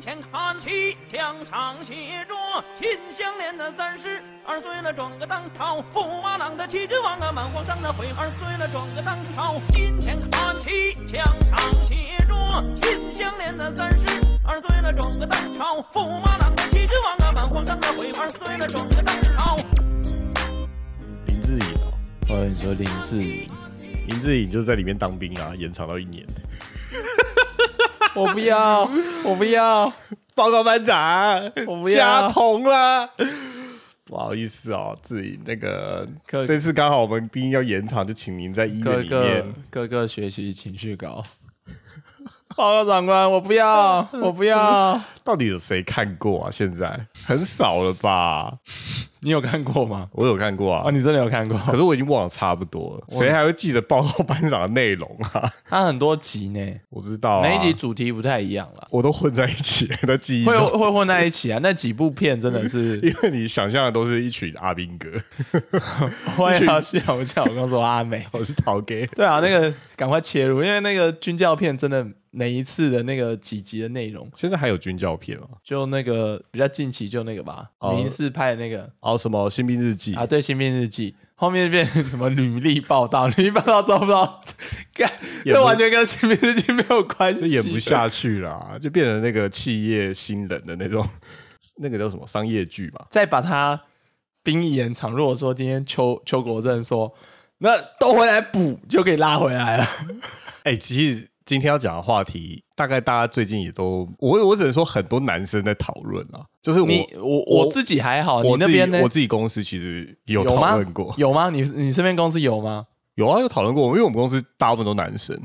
前看齐，墙上写着“秦香莲的三十二岁了，转个当朝，驸马郎的齐君王啊，满皇上的回二岁了，转个当朝。金前看齐，墙上写着“秦香莲的三十二岁了，转个当朝，驸马郎的齐君王啊，满皇上的回二岁了，转个当朝。林志颖哦，哦，你说林志颖，林志颖就在里面当兵啊，延长到一年。我不要，我不要，报告班长，我不要加棚啦。不好意思哦，自己，那个这次刚好我们毕竟要延长，就请您在医院里面。各个学习情绪高。报告长官，我不要，我不要。到底有谁看过啊？现在很少了吧？你有看过吗？我有看过啊，哦，你真的有看过？可是我已经忘了差不多了。谁还会记得报告班长的内容啊？它很多集呢，我知道、啊，每一集主题不太一样了，我都混在一起了的记忆会中，会混在一起啊。那几部片真的是，因为你想象的都是一群阿兵哥，我也要笑我笑。我刚说阿美，我是逃给。对啊，那个赶快切入，因为那个军教片真的每一次的那个几集的内容，现在还有军教片吗？就那个比较近期就那个吧，哦民视拍的那个哦，什么新兵日记啊，对，《新兵日记》后面变成什么履历报道，履历报道找不到，干，这完全跟《新兵日记》没有关系，就演不。下去啦，就变成那个企业新人的那种，那个叫什么商业剧嘛？再把它兵役延长，如果说今天邱邱国正说，那都回来补就可以拉回来了。哎、其实今天要讲的话题，大概大家最近也都，我我只能说很多男生在讨论啊，就是我你我我自己还好，你我那边呢？我自己公司其实有讨论过，有吗？你你身边公司有吗？有啊，有讨论过，因为我们公司大部分都男生，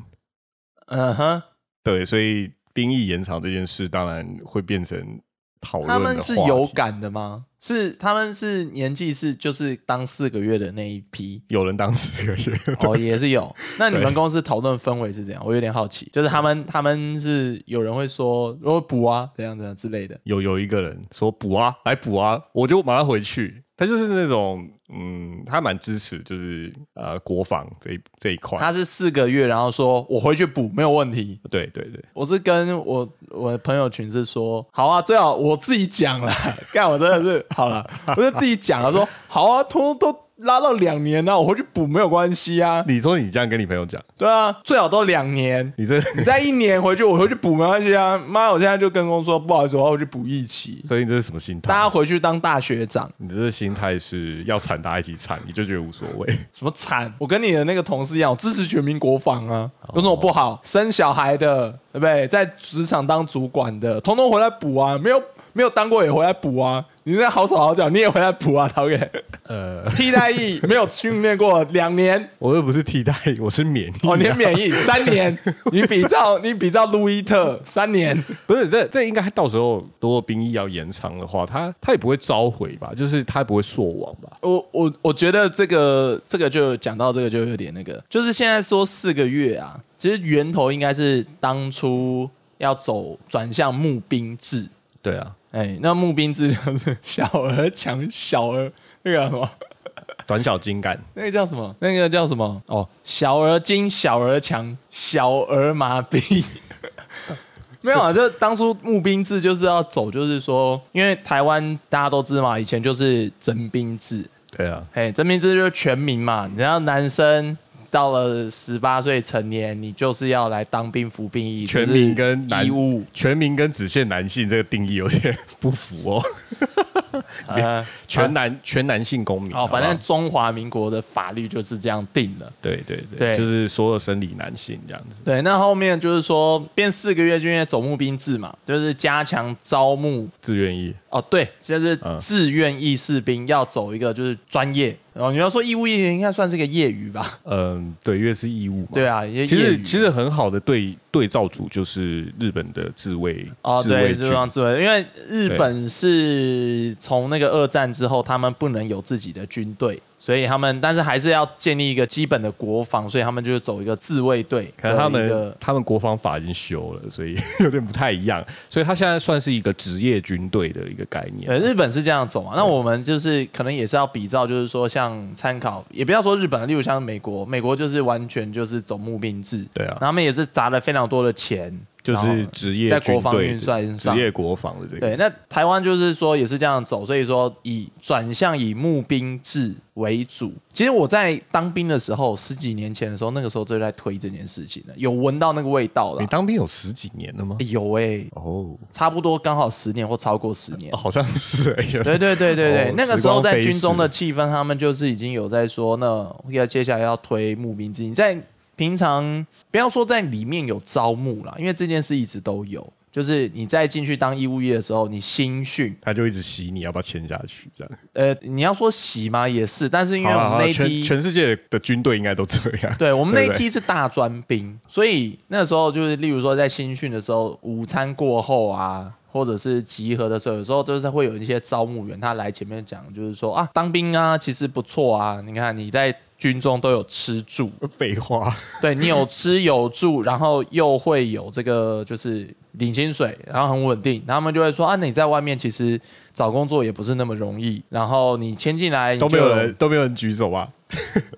嗯哼，对，所以兵役延长这件事当然会变成讨论他们是有感的吗？是他们是年纪是就是当四个月的那一批有人当四个月，哦，也是有。那你们公司讨论氛围是怎样？我有点好奇，就是他们他们是有人会说如果补啊怎样怎样之类的。有有一个人说补啊，来补啊，我就马上回去。他就是那种，嗯，他蛮支持，就是呃国防这一这一块。他是四个月，然后说我回去补没有问题。对对对，我是跟我我的朋友群是说，好啊，最好我自己讲了，干我真的是好了，我就自己讲了，说好啊，通通都拉到两年了，我回去补没有关系啊，你说你这样跟你朋友讲，对啊，最好都两年，你这 你再一年回去，我回去补没关系啊，妈，我现在就跟公司说不好意思，我要回去补一期，所以你这是什么心态？大家回去当大学长，你这个心态是要惨大家一起惨，你就觉得无所谓。什么惨？我跟你的那个同事一样，我支持全民国防啊，有什么不好？生小孩的，对不对？在职场当主管的，统统回来补啊！没有没有当过也回来补啊！你这好手好脚，你也回来补啊，导演呃，替代役没有训练过两年我又不是替代役，我是免疫、哦，你免疫三年，你比照 你比照路易特三年，不是这这应该到时候如果兵役要延长的话，他他也不会召回吧？就是他不会朔亡吧？我我我觉得这个这个就讲到这个就有点那个，就是现在说四个月啊，其实源头应该是当初要走转向募兵制，对啊，哎，那募兵制就是 小儿强小儿那个什么，短小精干。那个叫什么？那个叫什么？哦，小儿精，小儿强，小儿麻痹。没有啊，就当初募兵制就是要走，就是说，因为台湾大家都知嘛，以前就是征兵制，对啊，哎，征兵制就是全民嘛，你要男生到了十八岁成年，你就是要来当兵服兵役，全民跟男义务，全民跟只限男性这个定义有点不符哦。呃，全男全男性公民哦，反正中华民国的法律就是这样定了。对对对，对就是所有生理男性这样子。对，那后面就是说变四个月，就因为走募兵制嘛，就是加强招募。志愿役，哦，对，就是嗯自愿役士兵要走一个就是专业。然后你要说义务役，应该算是个业余吧？嗯，对，因为是义务嘛。对啊，也其实其实很好的对对照组就是日本的自卫哦，对，就自卫自卫，因为日本是从那个二战之后，他们不能有自己的军队，所以他们但是还是要建立一个基本的国防，所以他们就是走一个自卫队可能他们的他们国防法已经修了，所以有点不太一样。所以他现在算是一个职业军队的一个概念。呃，日本是这样走嘛？那我们就是可能也是要比照，就是说像参考，也不要说日本，例如像美国，美国就是完全就是走募兵制，对啊，他们也是砸了非常多的钱，就是职业在国防运算上职业国防的这个。对，那台湾就是说也是这样走，所以说以转向以募兵制为主。其实我在当兵的时候，十几年前的时候，那个时候就在推这件事情了，有闻到那个味道了你。当兵有十几年了吗？欸有哎、哦，差不多刚好十年或超过十年哦。好像是哎。对对对对对，哦那个时候在军中的时气氛，他们就是已经有在说，那要接下来要推募兵制。你在平常不要说在里面有招募啦，因为这件事一直都有，就是你在进去当义务役的时候，你新训，他就一直洗你要不要签下去这样。呃，你要说洗吗？也是，但是因为我们那一批，全全世界的军队应该都这样。对我们那一批是大专兵，所以那时候就是，例如说在新训的时候，午餐过后啊，或者是集合的时候，有时候就是会有一些招募员他来前面讲，就是说啊，当兵啊，其实不错啊，你看你在军中都有吃住，废话，对你有吃有住，然后又会有这个就是领薪水，然后很稳定，然后他们就会说啊，你在外面其实找工作也不是那么容易，然后你签进来都没有人都没有人举手吧？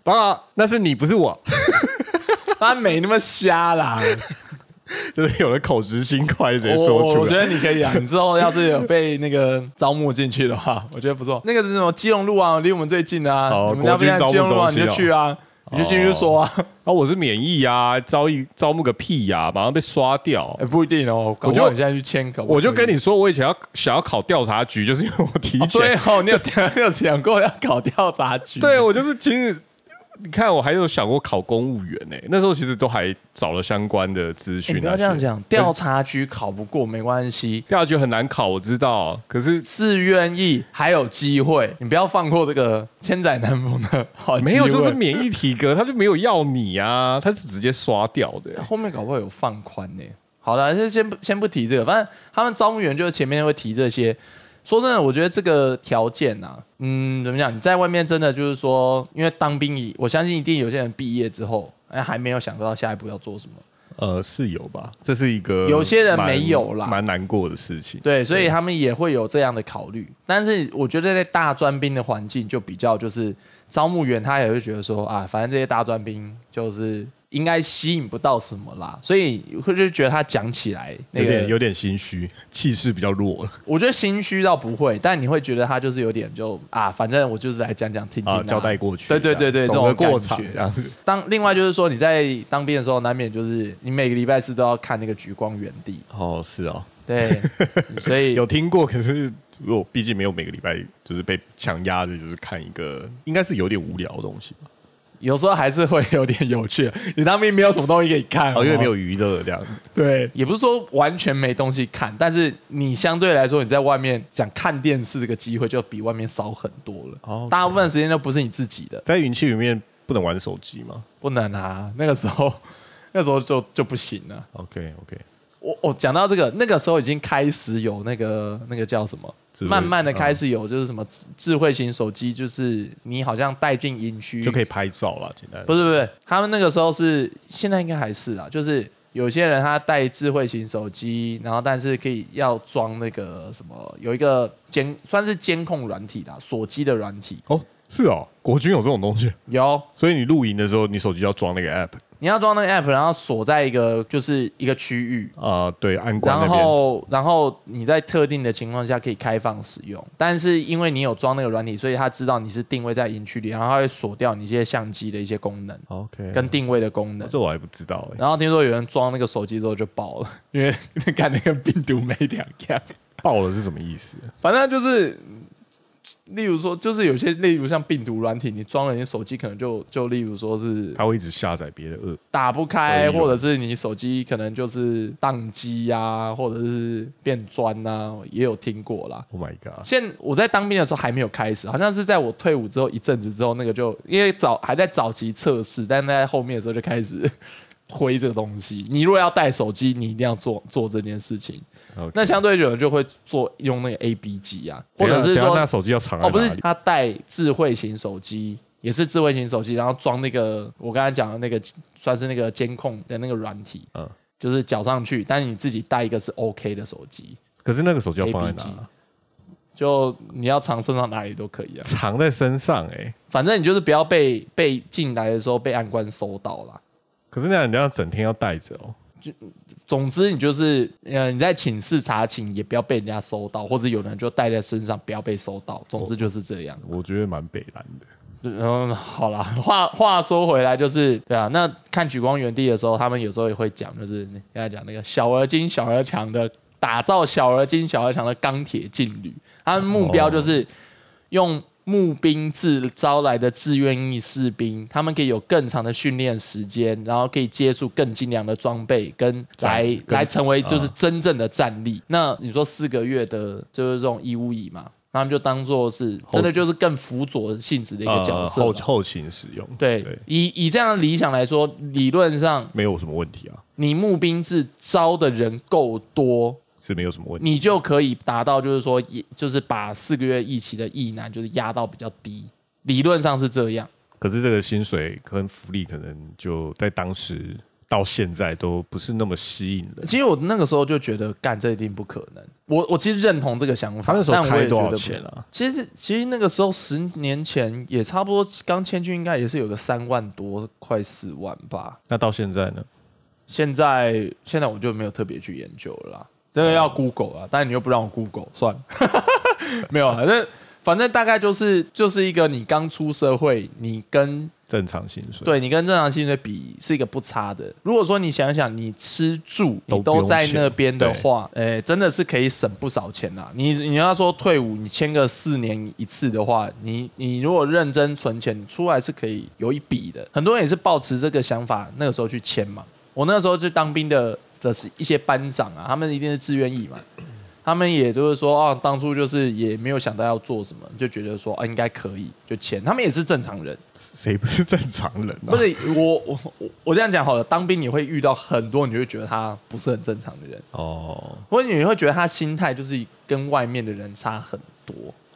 报告，那是你不是我，他没那么瞎啦。就是有了口直心快，直接我说出来我觉。得你可以啊，你之后要是有被那个招募进去的话，我觉得不错。那个是什么？基隆路啊，离我们最近的啊，哦你们那边国军基隆路啊，你就去啊，你就进去说啊。啊，我是免疫啊，招一招募个屁呀、马上被刷掉哎，。不一定哦，我就你现在去签个，我就跟你说，我以前要想要考调查局，就是因为我提前，对哦，你有你有想过要考调查局？对我就是其实你看，我还有想过考公务员呢、那时候其实都还找了相关的资哎讯、你不要这样讲，调查局考不过没关系，调查局很难考，我知道，可是自愿意还有机会，你不要放过这个千载难逢的好机会。没有就是免疫体格，他就没有要你啊，他是直接刷掉的、后面搞不好有放宽呢、好了，就先不先不提这个，反正他们招募员就是前面会提这些。说真的，我觉得这个条件啊，嗯，怎么讲？你在外面真的就是说，因为当兵以，我相信一定有些人毕业之后，哎，还没有想到下一步要做什么。呃，是有吧？这是一个有些人蛮没有啦蛮难过的事情。对，所以他们也会有这样的考虑。但是我觉得在大专兵的环境就比较就是招募员他也会觉得说啊，反正这些大专兵就是应该吸引不到什么啦，所以会就觉得他讲起来那个有点有点心虚，气势比较弱了我觉得心虚倒不会，但你会觉得他就是有点就啊，反正我就是来讲讲听听、啊，交代过去。对对对对，这种感觉这样子。当另外就是说你在当兵的时候，难免就是你每个礼拜四都要看那个橘光原地，哦，是哦，对，所以有听过，可是我毕竟没有每个礼拜就是被强压着，就是看一个应该是有点无聊的东西吧。有时候还是会有点有趣。你当兵没有什么东西可以看，哦，因为没有有娱乐这样。对，也不是说完全没东西看，但是你相对来说你在外面讲看电视这个机会就比外面少很多了。哦大部分时间都不是你自己的，在云气里面不能玩手机吗不能啊，那个时候那时候就就不行了。？OK OK，我我讲到这个，那个时候已经开始有那个那个叫什么，慢慢的开始有就是什么智智慧型手机，就是你好像带进营区就可以拍照了，简单。不是不是，他们那个时候是，现在应该还是啊，就是有些人他带智慧型手机，然后但是可以要装那个什么，有一个监算是监控软体的锁机的软体，哦，是哦，国军有这种东西，有。所以你露营的时候，你手机要装那个 app 你要装那个 app，然后锁在一个就是一个区域。啊、对，安然边。后，然后你在特定的情况下可以开放使用，但是因为你有装那个软体，所以他知道你是定位在营区里，然后他会锁掉你一些相机的一些功能 OK，跟定位的功能。这我还不知道哎、然后听说有人装那个手机之后就爆了，因为 看那个病毒没两样。爆了是什么意思？反正就是，例如说，就是有些例如像病毒软体，你装了你手机可能就就例如说是它会一直下载别的恶打不开，或者是你手机可能就是宕机呀，或者是变砖呐、也有听过啦。，Oh my god！现我在当兵的时候还没有开始，好像是在我退伍之后一阵子之后，那个就因为早还在早期测试，但在后面的时候就开始 推这个东西。你如果要带手机，你一定要做做这件事情。那相对有人就会做用那个 A B 机啊，或者是说那手机要藏在哦，不？是他带智慧型手机，也是智慧型手机，然后装那个我刚才讲的那个算是那个监控的那个软体，嗯，就是缴上去，但是你自己带一个是 OK 的手机，可是那个手机要放在哪？就你要藏身上哪里都可以啊，藏在身上哎、反正你就是不要被被进来的时候被暗官收到啦。可是那样你要整天要带着哦。总之，你就是呃，你在寝室查寝也不要被人家收到，或者有人就带在身上不要被收到。总之就是这样。我觉得蛮北蓝的。嗯，好啦，话话说回来，就是对啊，那看《举光原地》的时候，他们有时候也会讲，就是跟他讲那个小而精、小而强的打造小而精、小而强的钢铁劲旅，他们目标就是用募兵制招来的志愿役士兵，他们可以有更长的训练时间，然后可以接触更精良的装备，跟来跟来成为就是真正的战力。那你说四个月的，就是这种义务役嘛？他们就当做是真的就是更辅佐性质的一个角色、呃后后勤使用，对，以以这样的理想来说，理论上没有什么问题啊，你募兵制招的人够多，是没有什么问题。你就可以达到就是说，也就是把四个月一期的意难就是压到比较低，理论上是这样。可是这个薪水跟福利可能就在当时到现在都不是那么吸引人。其实我那个时候就觉得，干这一定不可能。我我其实认同这个想法，他那时候但我也开多少觉得不钱啊？其实其实那个时候十年前也差不多，刚签去应该也是有个三万多，快四万吧。那到现在呢？现在现在我就没有特别去研究了啦，这个要 Google 啊，但你又不让我 Google，算了，没有反正反正大概就是就是一个你刚出社会，你跟正常薪水，对你跟正常薪水比是一个不差的。如果说你想想，你吃住你都在那边的话，诶、真的是可以省不少钱啦。你你要说退伍，你签个四年一次的话，你你如果认真存钱，你出来是可以有一笔的。很多人也是抱持这个想法，那个时候去签嘛。我那个时候就当兵的的是一些班长啊，他们一定是自愿意嘛。他们也就是说，啊，当初就是也没有想到要做什么，就觉得说，啊，应该可以就签。他们也是正常人，谁不是正常人啊？不是我我我我这样讲好了，当兵你会遇到很多，你会觉得他不是很正常的人，哦或者你会觉得他心态就是跟外面的人差很多。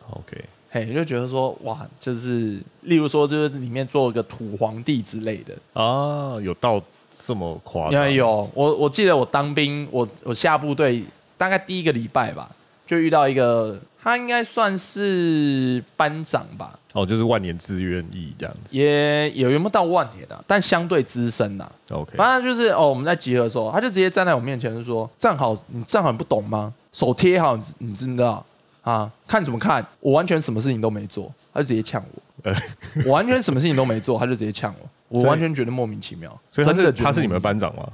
，OK，嘿，你就觉得说哇，就是例如说，就是里面做一个土皇帝之类的。啊，有到这么夸因张？为有我，我记得我当兵，我我下部队大概第一个礼拜吧，就遇到一个，他应该算是班长吧，哦，就是万年志愿役这样子。也有有没有到万年啊？但相对资深呐、OK，反正就是哦，我们在集合的时候，他就直接站在我面前就说：“站好，你站好，你不懂吗？手贴好，你知你知不知道啊？看怎么看？我完全什么事情都没做，他就直接呛我。我完全什么事情都没做，他就直接呛我。我完全觉得莫名其妙，所以他真的他是你们班长吗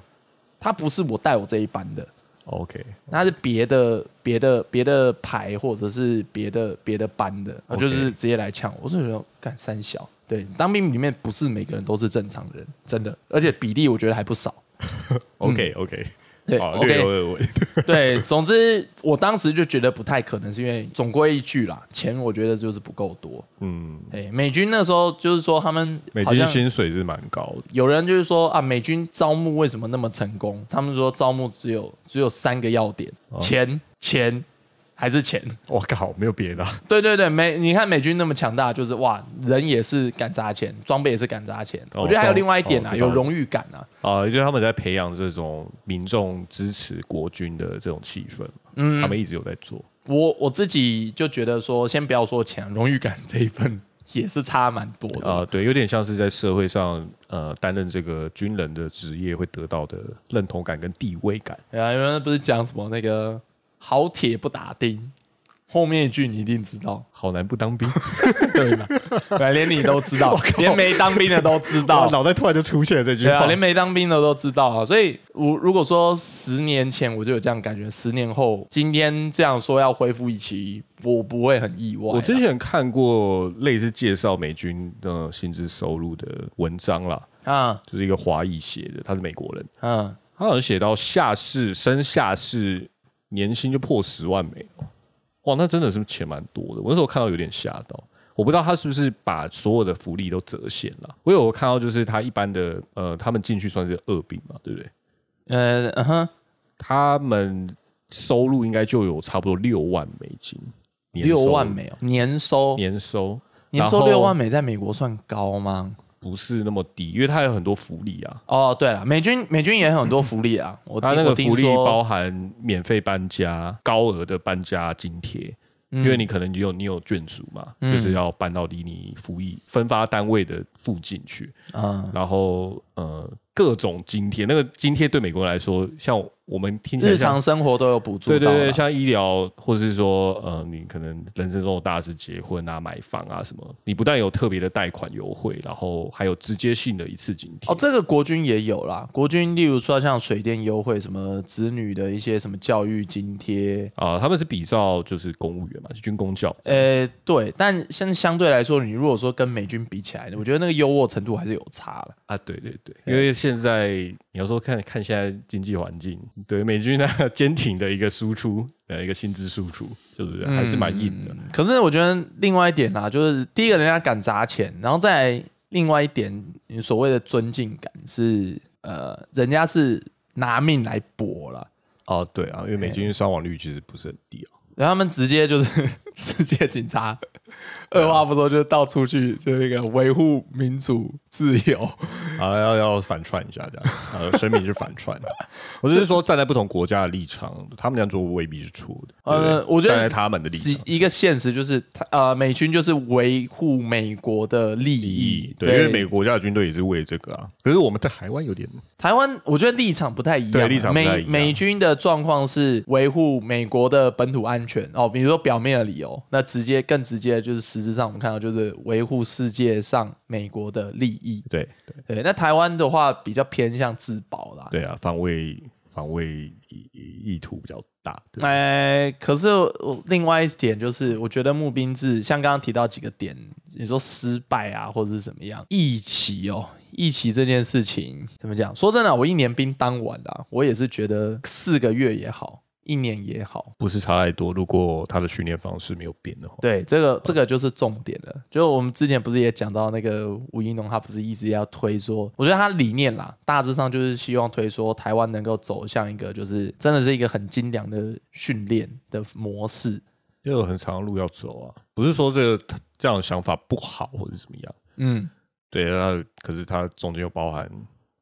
他不是我带我这一班的，？OK，他是别的别的别的排或者是别的别的班的，他就是直接来呛我。我是觉得干三小，对，当兵里面不是每个人都是正常人，真的，而且比例我觉得还不少。OK OK，对哦，，OK 略有耳闻。对，总之我当时就觉得不太可能，是因为总归一句啦，钱我觉得就是不够多。嗯，哎，美军那时候就是说他们美军薪水是蛮高的。有人就是说啊，美军招募为什么那么成功？他们说招募只有只有三个要点：钱、钱还是钱。我靠，没有别的啊。对对对，美你看美军那么强大，就是哇，人也是敢砸钱，装备也是敢砸钱。哦我觉得还有另外一点啊，有荣誉感啊。啊，因为他们在培养这种民众支持国军的这种气氛，嗯，他们一直有在做。我我自己就觉得说，先不要说钱，荣誉感这一份也是差蛮多的。啊、对，有点像是在社会上，呃，担任这个军人的职业会得到的认同感跟地位感。对啊，因为不是讲什么那个好铁不打钉，后面一句你一定知道，好男不当兵，对吧？对，连你都知道，连没当兵的都知道我。脑袋突然就出现了这句对啊，话。连没当兵的都知道啊。所以，我如果说十年前我就有这样感觉，十年后今天这样说要恢复一期，我不会很意外啊。我之前看过类似介绍美军的薪资收入的文章啦，啊，就是一个华裔写的，他是美国人，嗯，他好像写到下士升下士年薪就破十万美哦，哇，那真的是钱蛮多的。我那时候看到有点吓到，我不知道他是不是把所有的福利都折现了。我有看到就是他一般的呃，他们进去算是二兵嘛，对不对？呃，嗯哼，他们收入应该就有差不多六万美金，六万美哦，年收年收，年收六万美，在美国算高吗？不是那么低，因为它有很多福利啊。哦，对了，美军美军也有很多福利啊，我它那个福利包含免费搬家、高额的搬家津贴，因为你可能你有你有眷属嘛，嗯。就是要搬到离你服役分发单位的附近去，嗯，然后呃各种津贴，那个津贴对美国人来说，像我们听起来日常生活都有补助。对对对，像医疗，或是说呃，你可能人生中的大事，结婚啊、买房啊什么，你不但有特别的贷款优惠，然后还有直接性的一次津贴。哦，这个国军也有啦。国军例如说像水电优惠，什么子女的一些什么教育津贴，啊、他们是比照就是公务员嘛，是军公教。呃，对，但相相对来说，你如果说跟美军比起来，我觉得那个优渥程度还是有差了。啊，对对对，因为现在你要说看看现在经济环境，对美军那个 坚挺的一个输出，呃，一个薪资输出，是不是还是蛮硬的？可是我觉得另外一点啊，就是第一个人家敢砸钱，然后再另外一点，你所谓的尊敬感是呃，人家是拿命来搏了。哦，对啊，因为美军伤亡率其实不是很低啊。然后他们直接就是 世界警察，二话不说就到处去，就那个维护民主自由。啊，要要反串一下这样，呃，声明是反串的。我只是说站在不同国家的立场，他们这样做未必是错的。呃，我觉得站在他们的立场一个现实就是，他呃，美军就是维护美国的利利益益，，对，因为美国国家的军队也是为这个啊。可是我们在台湾有点台湾，我觉得立场不太一样啊。对立场不太一美样美军的状况是维护美国的本土安全哦，比如说表面的理由，那直接更直接的就是实质上我们看到就是维护世界上美国的利益。对对对，那台湾的话比较偏向自保啦。对啊，防卫防卫意意图比较大。对哎，可是我另外一点就是，我觉得募兵制像刚刚提到几个点，你说失败啊，或者是怎么样，义旗哦，义旗这件事情怎么讲？说真的，我一年兵当完啦，我也是觉得四个月也好，一年也好，不是差太多。如果他的训练方式没有变的话，对，这个这个就是重点了。就我们之前不是也讲到那个吴一农，他不是一直要推说，我觉得他理念啦，大致上就是希望推说台湾能够走向一个就是真的是一个很精良的训练的模式。因为有很长的路要走啊。不是说这个这样的想法不好或者怎么样，嗯，对，那可是它中间又包含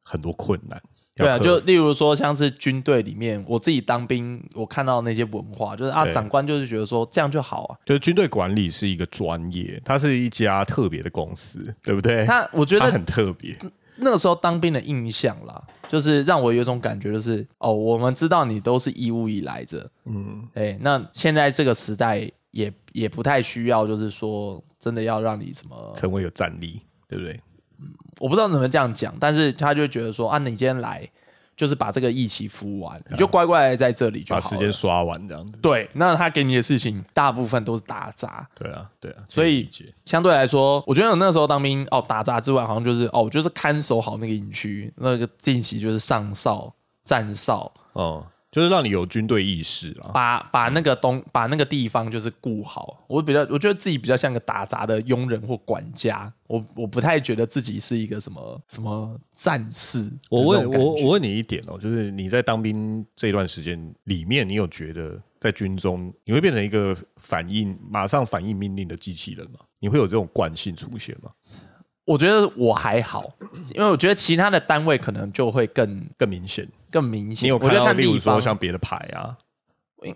很多困难。对啊，就例如说像是军队里面，我自己当兵，我看到那些文化，就是啊，长官就是觉得说这样就好啊。就是军队管理是一个专业，它是一家特别的公司，对不对？他我觉得它很特别，那个时候当兵的印象啦，就是让我有一种感觉，就是哦，我们知道你都是义务役来着，嗯，哎，那现在这个时代也也不太需要，就是说真的要让你什么，成为有战力，对不对？我不知道怎么这样讲，但是他就觉得说啊，你今天来就是把这个义期服完，你就乖乖地在这里就好了。把时间刷完这样子。对，那他给你的事情大部分都是打杂，对啊，对啊，所以可理解相对来说，我觉得我那时候当兵哦，打杂之外，好像就是哦，就是看守好那个营区，那个进席就是上哨、站哨，哦，就是让你有军队意识啊。把把那个东把那个地方就是顾好。我比较，我觉得自己比较像个打杂的佣人或管家，我我不太觉得自己是一个什么什么战士我。问我我问你一点哦，就是你在当兵这段时间里面，你有觉得在军中你会变成一个反应马上反应命令的机器人吗？你会有这种惯性出现吗？我觉得我还好，因为我觉得其他的单位可能就会更更明显，更明显。你有看到，例如说像别的牌啊，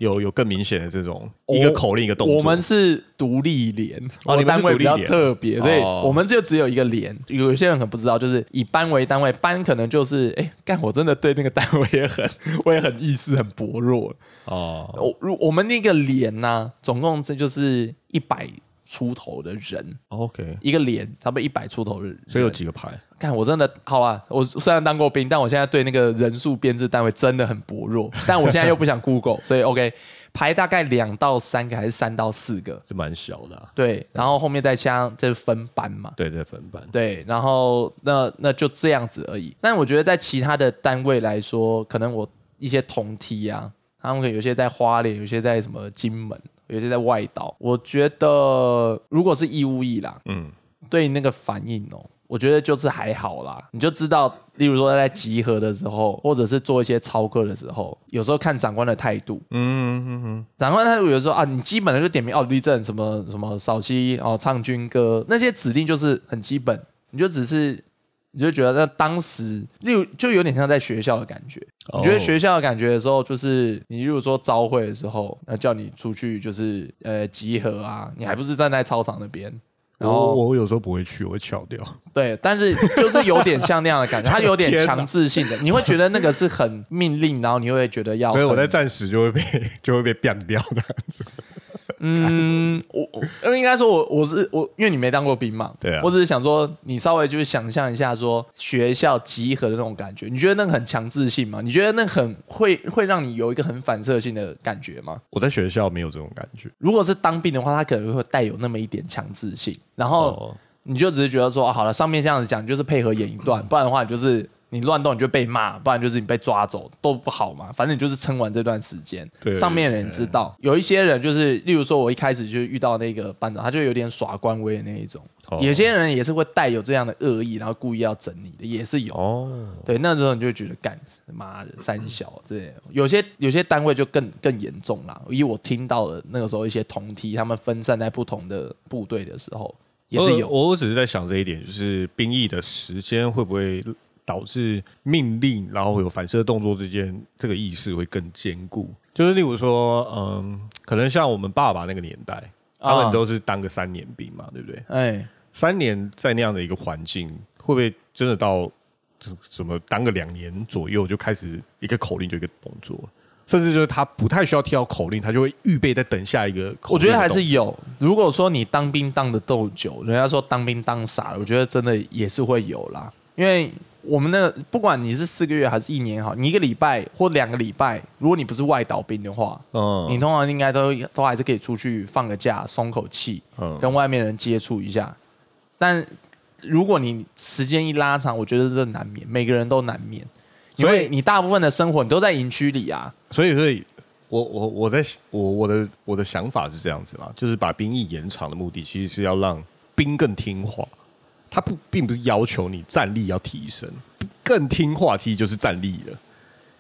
有有更明显的这种我一个口令一个动作。我们是独立连，我哦你们单位比较特别，所以哦我们就只有一个连。有一些人可能不知道，就是以班为单位，班可能就是，哎，干我真的对那个单位也很，我也很意识很薄弱。哦，我如我们那个连呢、总共这就是一百出头的人，OK，一个连差不多一百出头的人。所以有几个排？看我真的好啊！我虽然当过兵，但我现在对那个人数编制单位真的很薄弱。但我现在又不想 Google，所以 OK 排大概两到三个还是三到四个。是蛮小的、啊，对，然后后面再加这分班嘛，对，在分班。对，然后那那就这样子而已。但我觉得在其他的单位来说，可能我一些同梯啊，他们可能有些在花莲，有些在什么金门，有些在外岛。我觉得如果是义务役啦，嗯，对那个反应哦，我觉得就是还好啦，你就知道，例如说在集合的时候，或者是做一些操课的时候，有时候看长官的态度，嗯嗯嗯，长官态度有时候啊，你基本的就点名哦，立正什么什么扫息哦，唱军歌那些指令就是很基本，你就只是你就觉得那当时，例如就有点像在学校的感觉。你觉得哦学校的感觉的时候，就是你如果说招会的时候，那叫你出去就是呃集合啊，你还不是站在操场那边，然后我我有时候不会去，我会翘掉。对，但是就是有点像那样的感觉，它有点 强制性的，你会觉得那个是很命令，然后你会觉得要，所以我在暂时就会被就会被变掉的。嗯，我我应该说我我是我，因为你没当过兵嘛，对啊我只是想说，你稍微就是想象一下说学校集合的那种感觉，你觉得那个很强制性吗？你觉得那很会会让你有一个很反射性的感觉吗？我在学校没有这种感觉。如果是当兵的话，他可能会带有那么一点强制性，然后哦，你就只是觉得说，啊好了，上面这样子讲，你就是配合演一段，不然的话，你就是你乱动你就被骂，不然就是你被抓走，都不好嘛。反正你就是撑完这段时间，对上面的人知道。有一些人就是，例如说，我一开始就遇到那个班长，他就有点耍官威的那一种。哦有些人也是会带有这样的恶意，然后故意要整你的，也是有。哦，对，那时候你就会觉得干妈的三小这些，有些有些单位就更更严重啦。以我听到的那个时候一些同梯，他们分散在不同的部队的时候，也是有。我我只是在想这一点，就是兵役的时间会不会导致命令，然后有反射动作之间这个意识会更坚固。就是例如说，嗯，可能像我们爸爸那个年代，他啊们都是当个三年兵嘛，对不对？哎，三年在那样的一个环境，会不会真的到怎怎么当个两年左右就开始一个口令就一个动作，甚至就是他不太需要跳口令，他就会预备在等下一个。我觉得还是有。如果说你当兵当的够久，人家说当兵当傻了，我觉得真的也是会有啦。因为我们的不管你是四个月还是一年好，你一个礼拜或两个礼拜，如果你不是外岛兵的话，嗯你通常应该都都还是可以出去放个假，松口气，嗯跟外面人接触一下。但如果你时间一拉长，我觉得这难免，每个人都难免，因为你大部分的生活你都在营区里啊。所以，所以我我我在我我的我的想法是这样子啦，就是把兵役延长的目的，其实是要让兵更听话。他不并不是要求你战力要提升，更听话其实就是战力了。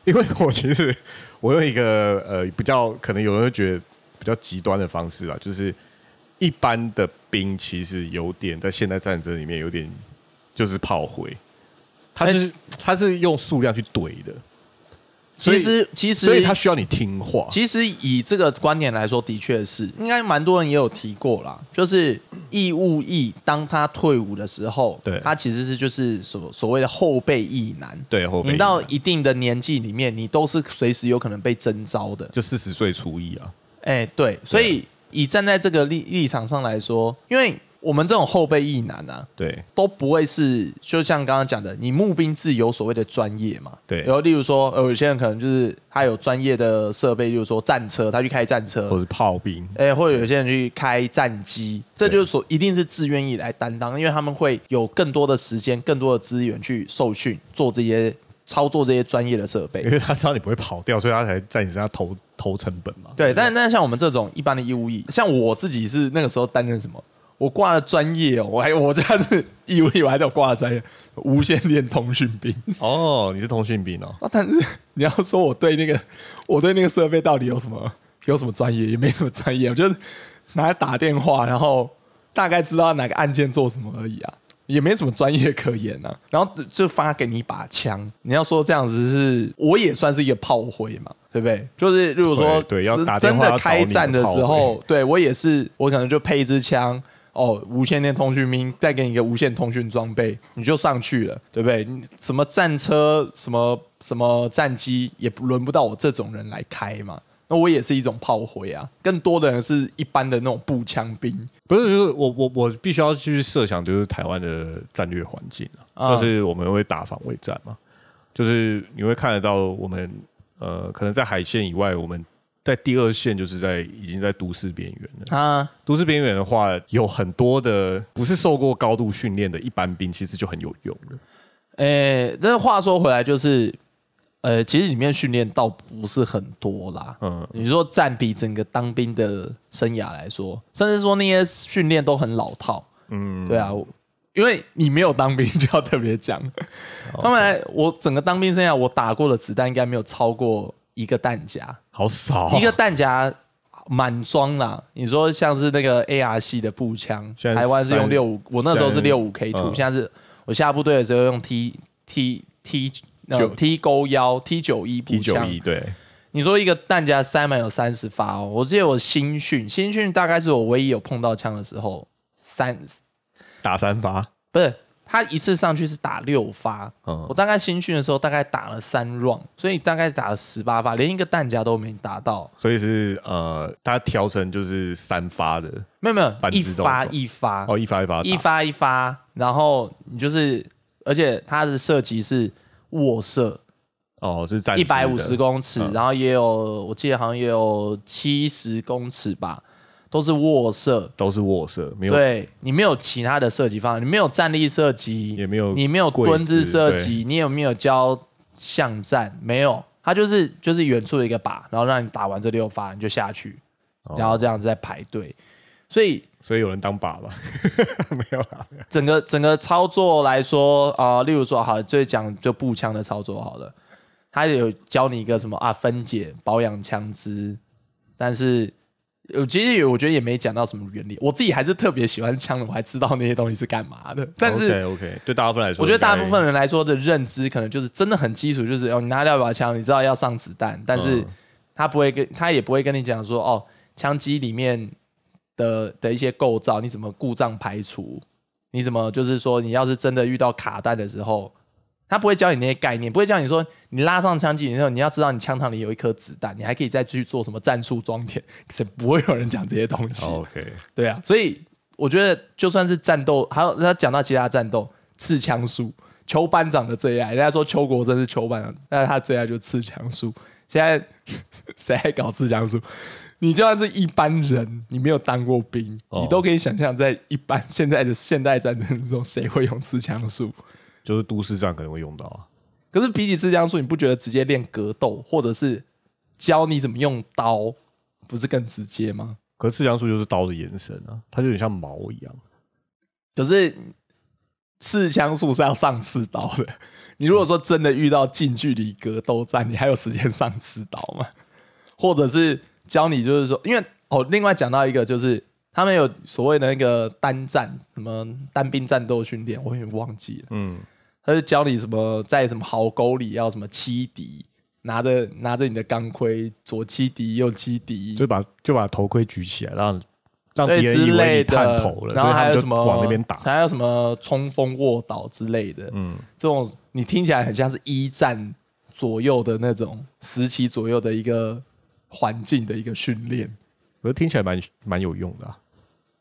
因为我其实我用一个呃比较可能有人会觉得比较极端的方式啊，就是一般的兵其实有点在现代战争里面有点就是炮灰，他就是他是用数量去怼的，其实其实所以他需要你听话。其实以这个观点来说，的确是，应该蛮多人也有提过啦。就是义务役，当他退伍的时候，对他其实是就是所所谓的后备役男。对后备役你到一定的年纪里面，你都是随时有可能被征召的。就四十岁除役啊，哎、对，所以以站在这个立立场上来说，因为我们这种后备役男啊，对都不会是，就像刚刚讲的，你募兵制有所谓的专业嘛？对然后例如说，呃，有些人可能就是他有专业的设备，例如说战车，他去开战车，或者是炮兵，哎、或者有些人去开战机，这就是说一定是自愿意来担当，因为他们会有更多的时间、更多的资源去受训，做这些操作这些专业的设备因。为他知道你不会跑掉，所以他才在你身上投投成本嘛。对，但但像我们这种一般的义务役，像我自己是那个时候担任什么？我挂了专业哦，我还我这样是以为，我还在有挂了专业无线电通讯兵。哦，你是通讯兵哦，啊，但是你要说我对那个我对那个设备到底有什么有什么专业，也没什么专业，我就是拿来打电话，然后大概知道哪个按键做什么而已啊，也没什么专业可言啊。然后就发给你一把枪，你要说这样子是，我也算是一个炮灰嘛，对不对？就是如果说对对要真打电话开战的时候，对我也是，我可能就配一支枪。哦，无线电通讯兵再给你一个无线通讯装备，你就上去了，对不对？你什么战车、什么什么战机，也不轮不到我这种人来开嘛。那我也是一种炮灰啊，更多的人是一般的那种步枪兵。不是，就是我我我必须要去设想，就是台湾的战略环境啊，啊就是我们会打防卫战嘛，就是你会看得到我们呃，可能在海线以外，我们在第二线就是在已经在都市边缘了。啊，都市边缘的话，有很多的不是受过高度训练的一般兵，其实就很有用了。诶，这话说回来，就是，呃，其实里面训练倒不是很多啦。嗯，你说占比整个当兵的生涯来说，甚至说那些训练都很老套。嗯，对啊，因为你没有当兵，就要特别讲。他们来，我整个当兵生涯，我打过的子弹应该没有超过一个弹夹，好少，一个弹夹满装啦。你说像是那个 AR 系的步枪，台湾是用三六五，我那时候是六五 K 图，嗯现在是我下部队的时候用 T T T 呃九 T 勾幺 T 九一步枪。一，对，你说一个弹夹塞满有三十发哦，我记得我新训，新训大概是我唯一有碰到枪的时候，三打三发，不是他一次上去是打六发，嗯。我大概新训的时候大概打了三 round，所以大概打了十八发，连一个弹夹都没打到，所以是呃，他调成就是三发的，没有没有一发一发。哦，一发一发一发一发，然后你就是，而且它的射击是卧射，哦，是站一百五十，公尺，嗯。然后也有我记得好像也有七十公尺吧，都是卧射。都是卧射，没有对你没有其他的射击方案，你没有站立射击，也没有你没有跪蹲姿射击，你有没有教巷战？没有，它就是就是远处的一个靶，然后让你打完这六发你就下去，哦然后这样子在排队。所以所以有人当靶吧？没有啦，整个整个操作来说，啊、例如说，好，就讲就步枪的操作好了，他有教你一个什么啊，分解保养枪支，但是我其实我觉得也没讲到什么原理。我自己还是特别喜欢枪的，我还知道那些东西是干嘛的。但是 OK OK，对大部分来说，我觉得大部分人来说的认知，可能就是真的很基础，就是哦，你拿掉一把枪，你知道要上子弹，但是嗯他不会跟他也不会跟你讲说哦，枪机里面的的一些构造，你怎么故障排除？你怎么就是说，你要是真的遇到卡弹的时候，他不会教你那些概念，不会教你说你拉上枪机以后，你要知道你枪膛里有一颗子弹，你还可以再去做什么战术装填，是不会有人讲这些东西。哦 OK，对啊，所以我觉得就算是战斗，还有他讲到其他战斗，刺枪术，邱班长的最爱，人家说邱国正是邱班长，但是他最爱就是刺枪术。现在 谁还搞刺枪术？你就算是一般人，你没有当过兵，哦你都可以想象，在一般现在的现代战争中，谁会用刺枪术？就是都市战可能会用到啊。可是比起刺枪术，你不觉得直接练格斗，或者是教你怎么用刀，不是更直接吗？可是刺枪术就是刀的延伸啊，它就有点像矛一样。可是刺枪术是要上刺刀的。你如果说真的遇到近距离格斗战，你还有时间上刺刀吗？或者是教你，就是说，因为哦，另外讲到一个，就是他们有所谓的那个单战，什么单兵战斗训练，我有点忘记了。嗯，他就教你什么在什么壕沟里要什么欺敌，拿着拿着你的钢盔，左欺敌，右欺敌，就把就把头盔举起来，让让对敌人以为你探的头了，然后还有什么往那边打。还有什么冲锋卧倒之类的，嗯，这种你听起来很像是一战左右的那种时期左右的一个环境的一个训练。我觉得听起来蛮蛮有用的、啊。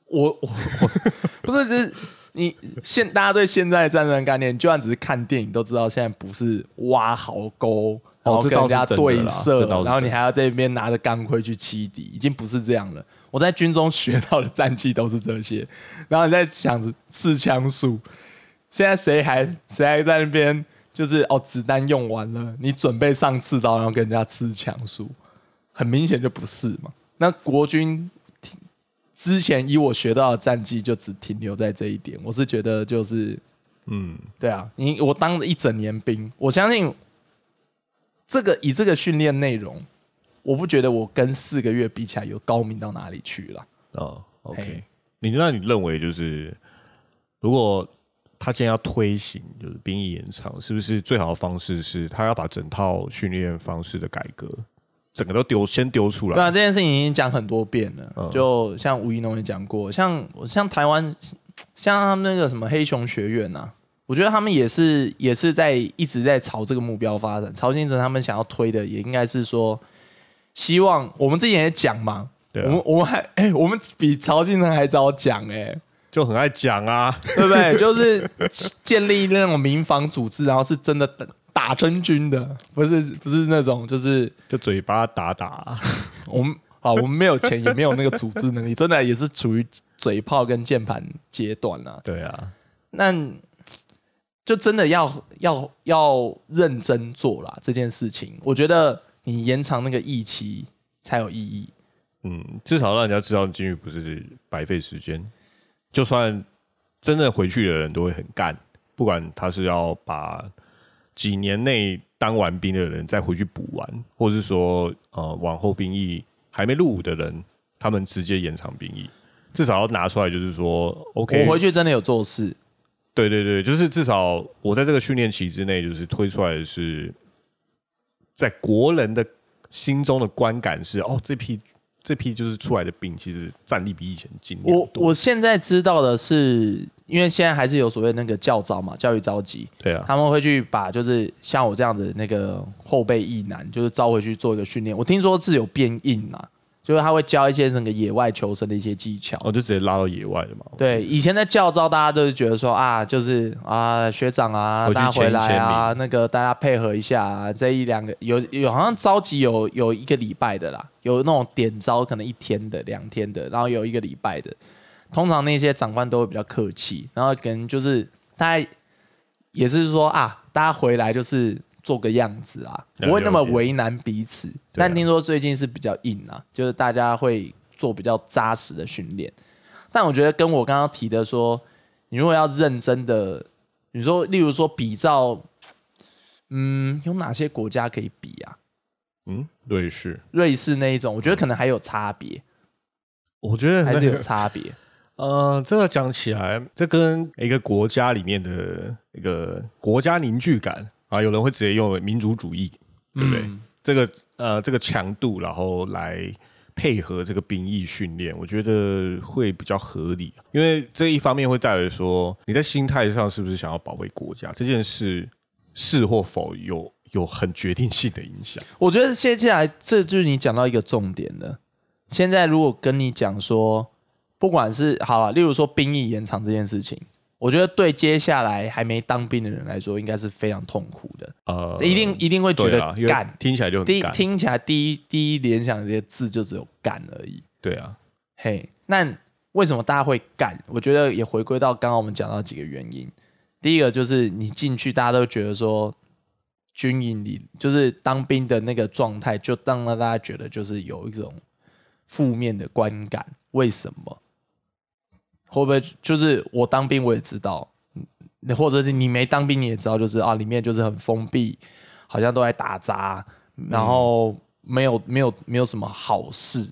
我我我 不是，就是你现大家对现在战争概念，就算只是看电影都知道，现在不是挖壕沟，然后跟人家对射，然后你还要在那边拿着钢盔去欺敌，已经不是这样了。我在军中学到的战绩都是这些，然后你在想着刺枪术，现在谁还谁还在那边就是哦，子弹用完了，你准备上刺刀，然后跟人家刺枪术，很明显就不是嘛。那国军之前以我学到的战绩就只停留在这一点，我是觉得就是嗯，对啊，你我当了一整年兵，我相信这个以这个训练内容，我不觉得我跟四个月比起来有高明到哪里去了。哦，OK。你那你认为就是，如果他现在要推行就是兵役延长，是不是最好的方式是他要把整套训练方式的改革，整个都丢先丢出对啊，这件事情已经讲很多遍了，嗯就像吴一农也讲过，像像台湾像他们那个什么黑熊学院呐、我觉得他们也是也是在一直在朝这个目标发展。曹金城他们想要推的，也应该是说，希望我们之前也讲嘛，对啊我们我们还哎、我们比曹金城还早讲哎、就很爱讲啊，对不对？就是建立那种民防组织，然后是真的打打真菌的，不是不是那种就是就嘴巴打打啊、我们啊，我们没有钱，也没有那个组织能力，真的也是处于嘴炮跟键盘阶段啊。对啊，那就真的要要要认真做啦这件事情。我觉得你延长那个疫期才有意义。嗯，至少让人家知道进去不是白费时间。就算真的回去的人都会很干，不管他是要把几年内当完兵的人再回去补完，或是说呃往后兵役还没入伍的人，他们直接延长兵役，至少要拿出来就是说，OK，我回去真的有做事，对对对，就是至少我在这个训练期之内，就是推出来的是，在国人的心中的观感是，哦，这批这批就是出来的兵，其实战力比以前精良我我现在知道的是，因为现在还是有所谓那个教招嘛，教育召集，对啊，他们会去把就是像我这样子那个后备役男，就是招回去做一个训练。我听说是有变硬啊，就是他会教一些那个野外求生的一些技巧。我就直接拉到野外的嘛。对，以前的教招，大家都是觉得说啊，就是啊，学长啊，大家回来啊，那个大家配合一下、啊，这一两个有有好像召集有有一个礼拜的啦，有那种点招可能一天的、两天的，然后有一个礼拜的。通常那些长官都会比较客气，然后可能就是大家也是说啊，大家回来就是做个样子啊，不会那么为难彼此。但听说最近是比较硬啊，就是大家会做比较扎实的训练。但我觉得跟我刚刚提的说，你如果要认真的，你说例如说比照，嗯，有哪些国家可以比啊？嗯，瑞士，瑞士那一种，我觉得可能还有差别，我觉得还是有差别。呃，这个讲起来，这跟一个国家里面的一个国家凝聚感啊，有人会直接用民族主义，对不对？嗯这个呃，这个强度，然后来配合这个兵役训练，我觉得会比较合理。因为这一方面会带来说，你在心态上是不是想要保卫国家这件事，是或否有有很决定性的影响。我觉得接下来这就是你讲到一个重点的。现在如果跟你讲说，不管是好了，例如说兵役延长这件事情，我觉得对接下来还没当兵的人来说，应该是非常痛苦的，呃，一定一定会觉得干。听起来就第一。听起来第一第一联想的这些字就只有干而已。对啊，嘿，那为什么大家会干？我觉得也回归到刚刚我们讲到几个原因。第一个就是你进去，大家都觉得说军营里就是当兵的那个状态，就让大家觉得就是有一种负面的观感。为什么？会不会就是我当兵我也知道，或者是你没当兵你也知道，就是啊里面就是很封闭，好像都在打杂，然后没有没有没有什么好事。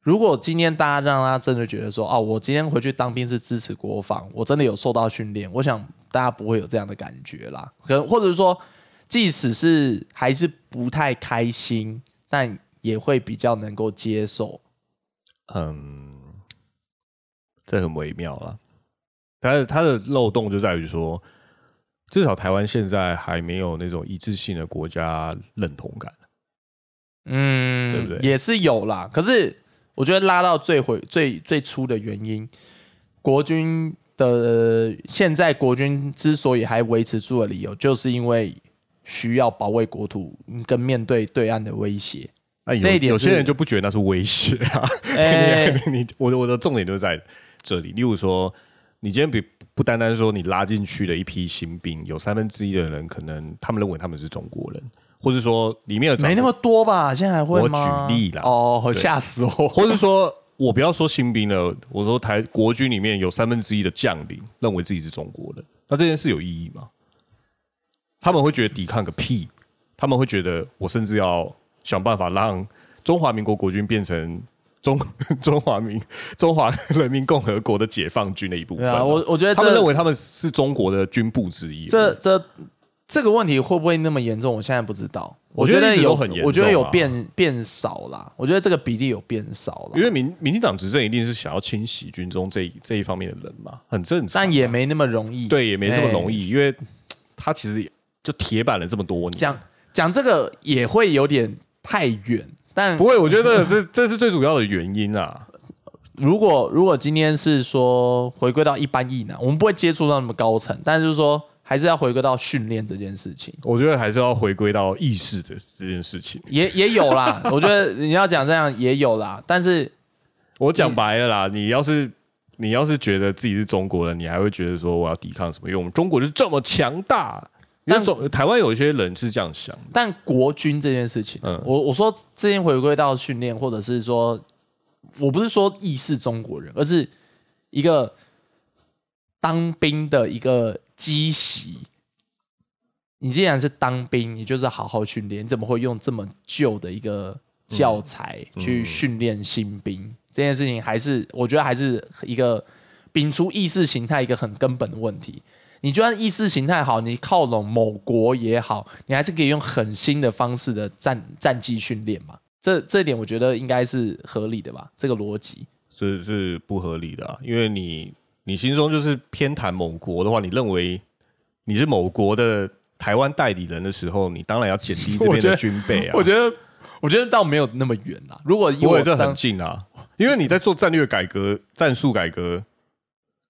如果今天大家让他真的觉得说，哦，我今天回去当兵是支持国防，我真的有受到训练，我想大家不会有这样的感觉啦。可能或者是说，即使是还是不太开心，但也会比较能够接受。嗯，这很微妙了。但是它的漏洞就在于说，至少台湾现在还没有那种一致性的国家认同感。嗯，对不对也是有啦。可是我觉得拉到最回最最初的原因，国军的现在国军之所以还维持住的理由，就是因为需要保卫国土跟面对对岸的威胁。那有有些人就不觉得那是威胁啊。哎 你你我的我的重点就在这里。例如说，你今天比不单单说你拉进去的一批新兵，有三分之一的人可能他们认为他们是中国人，或是说里面有没那么多吧？现在还会我？举例啦哦，对吓死我！或者说我不要说新兵了，我说台国军里面有三分之一的将领认为自己是中国人，那这件事有意义吗？他们会觉得抵抗个屁，他们会觉得我甚至要想办法让中华民国国军变成中 中华民中华人民共和国的解放军的一部分。我我觉得他们认为他们是中国的军部之一。这这这个问题会不会那么严重？我现在不知道。我觉得有很严我觉得有变变少啦。我觉得这个比例有变少了，因为民民进党执政一定是想要清洗军中这一这一方面的人嘛，很正常啊。但也没那么容易。对，也没这么容哎易，因为他其实就铁板了这么多年。讲讲这个也会有点太远，但不会，我觉得这 这是最主要的原因啊。如果如果今天是说回归到一般意男，我们不会接触到那么高层，但是就是说还是要回归到训练这件事情，我觉得还是要回归到意识的这件事情。也也有啦。我觉得你要讲这样也有啦，但是我讲白了啦，你要是你要是觉得自己是中国人，你还会觉得说我要抵抗什么？因为我们中国就是这么强大。因为但中台湾有一些人是这样想的，但国军这件事情，嗯我我说之前回归到训练，或者是说，我不是说意识中国人，而是一个当兵的一个基习。你既然是当兵，你就是好好训练，你怎么会用这么旧的一个教材去训练新兵？这件事情还是我觉得还是一个摒除意识形态一个很根本的问题。你就算意识形态好，你靠拢某国也好，你还是可以用很新的方式的战战绩训练嘛。这这一点我觉得应该是合理的吧，这个逻辑。是是不合理的、啊，因为你你心中就是偏袒某国的话，你认为你是某国的台湾代理人的时候，你当然要减低这边的军备啊。我觉得，我觉得倒没有那么远啦。如果因为，这很近啊，因为你在做战略改革、战术改革，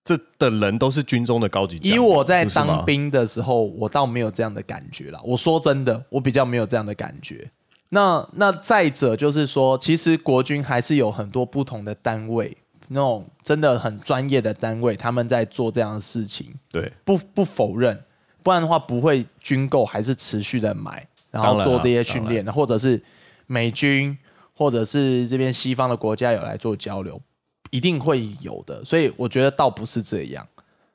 这的人都是军中的高级。以我在当，兵的时候，我倒没有这样的感觉啦。我说真的，我比较没有这样的感觉。那那再者就是说，其实国军还是有很多不同的单位，那种真的很专业的单位，他们在做这样的事情，对不不否认，不然的话不会军购还是持续的买，然后做这些训练，或者是美军或者是这边西方的国家有来做交流，一定会有的。所以我觉得倒不是这样，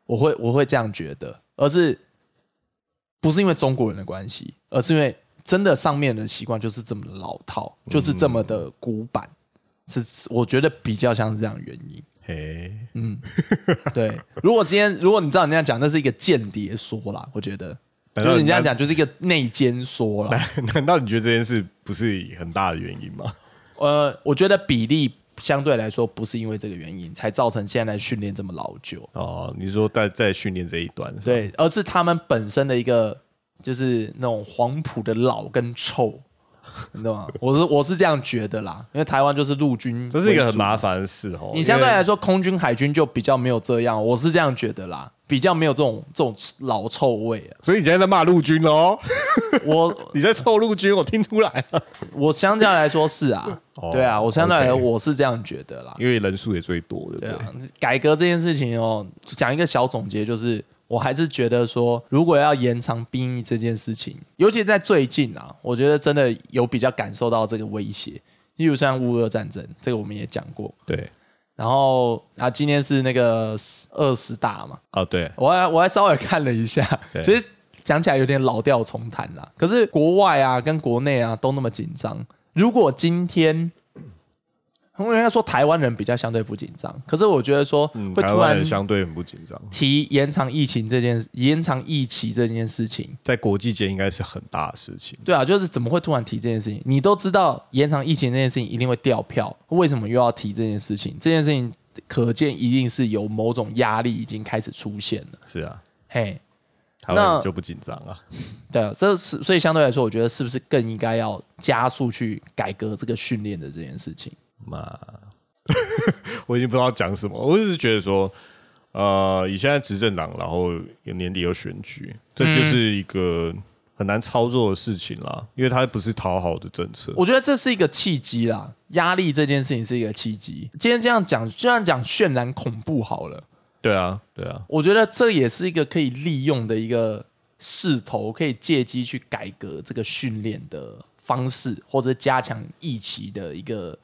我会我会这样觉得，而是不是因为中国人的关系，而是因为真的上面的习惯就是这么的老套，就是这么的古板，是我觉得比较像是这样的原因。嘿，嗯对，如果今天如果你知道你这样讲，那是一个间谍说啦，我觉得就是你这样讲就是一个内奸说啦。难道你觉得这件事不是很大的原因吗？呃，我觉得比例相对来说不是因为这个原因才造成现在训练这么老旧，哦，你说在在训练这一段，对，而是他们本身的一个就是那种黄埔的老跟臭，你懂吗？我是我是这样觉得啦，因为台湾就是陆军，这是一个很麻。烦的事哦。你相对来说，空军、海军就比较没有这样，我是这样觉得啦，比较没有这种这种老臭味啊。所以你现在在骂陆军哦？我 你在臭陆军，我听出来了。我相较来说是啊，哦对啊，我相对来说我是这样觉得啦。因为人数也最多，对不对？对啊，改革这件事情哦，讲一个小总结，就是我还是觉得说，如果要延长兵役这件事情，尤其在最近啊，我觉得真的有比较感受到这个威胁。例如像乌俄战争，这个我们也讲过。对，然后啊，今天是那个二十大嘛，哦，对，我还我还稍微看了一下，对其实讲起来有点老调重弹啦。可是国外啊跟国内啊都那么紧张，如果今天，我应该说台湾人比较相对不紧张，可是我觉得说嗯，会突然台湾人相对很不紧张，提延长疫情这件延长疫情这件事情，在国际间应该是很大的事情。对啊，就是怎么会突然提这件事情？你都知道延长疫情这件事情一定会掉票，为什么又要提这件事情？这件事情可见一定是有某种压力已经开始出现了。是啊，嘿，台湾就不紧张啊。对啊，这是所以相对来说，我觉得是不是更应该要加速去改革这个训练的这件事情？嘛，我已经不知道讲什么，我只是觉得说，呃，以现在执政党，然后年底有选举，这就是一个很难操作的事情啦，因为它不是讨好的政策。我觉得这是一个契机啦，压力这件事情是一个契机。今天这样讲，这样讲渲染恐怖好了，对啊，对啊，我觉得这也是一个可以利用的一个势头，可以借机去改革这个训练的方式，或者加强役期的一个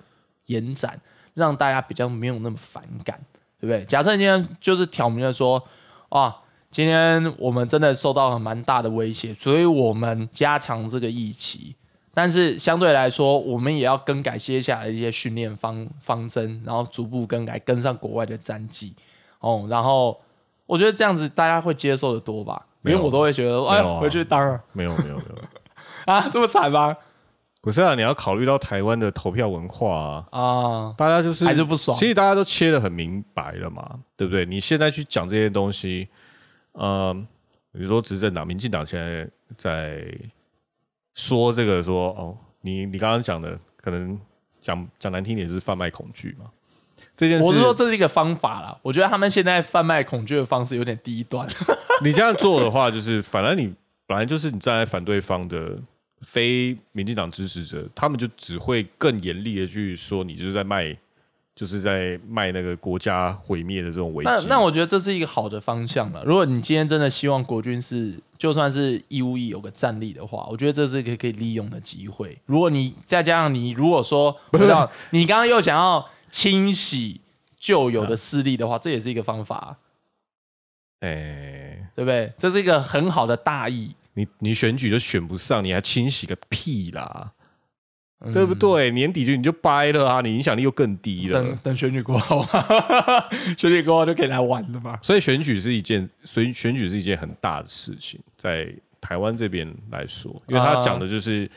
延展，让大家比较没有那么反感，对不对？假设今天就是挑明了说，啊，今天我们真的受到了蛮大的威胁，所以我们加强这个疫期。但是相对来说，我们也要更改接下来的一些训练方方针，然后逐步更改，跟上国外的战绩。哦，然后我觉得这样子大家会接受的多吧，因为我都会觉得，哎回去当了没有没有没有，啊，这么惨吗？不是啊，你要考虑到台湾的投票文化啊，啊，大家就是还是不爽其实大家都切的很明白了嘛，对不对？你现在去讲这些东西，呃，比如说执政党、民进党现在在说这个说哦，你你刚刚讲的，可能讲讲难听点是贩卖恐惧嘛。这件事，我是说这是一个方法啦。我觉得他们现在贩卖恐惧的方式有点低端。你这样做的话，就是反正你本来就是你站在反对方的非民进党支持者，他们就只会更严厉的去说你就是在卖，就是在卖那个国家毁灭的这种危机。那那我觉得这是一个好的方向了。如果你今天真的希望国军是就算是义务役有个战力的话，我觉得这是一个可以利用的机会。如果你再加上你如果说不知道你刚刚又想要清洗旧有的势力的话，这也是一个方法，哎、对不对？这是一个很好的大义。你你选举就选不上，你还清洗个屁啦！对不对？年底就你就掰了啊，你影响力又更低了等。等选举过后，选举过后就可以来玩了吧？所以选举是一件选选举是一件很大的事情，在台湾这边来说，因为他讲的就是，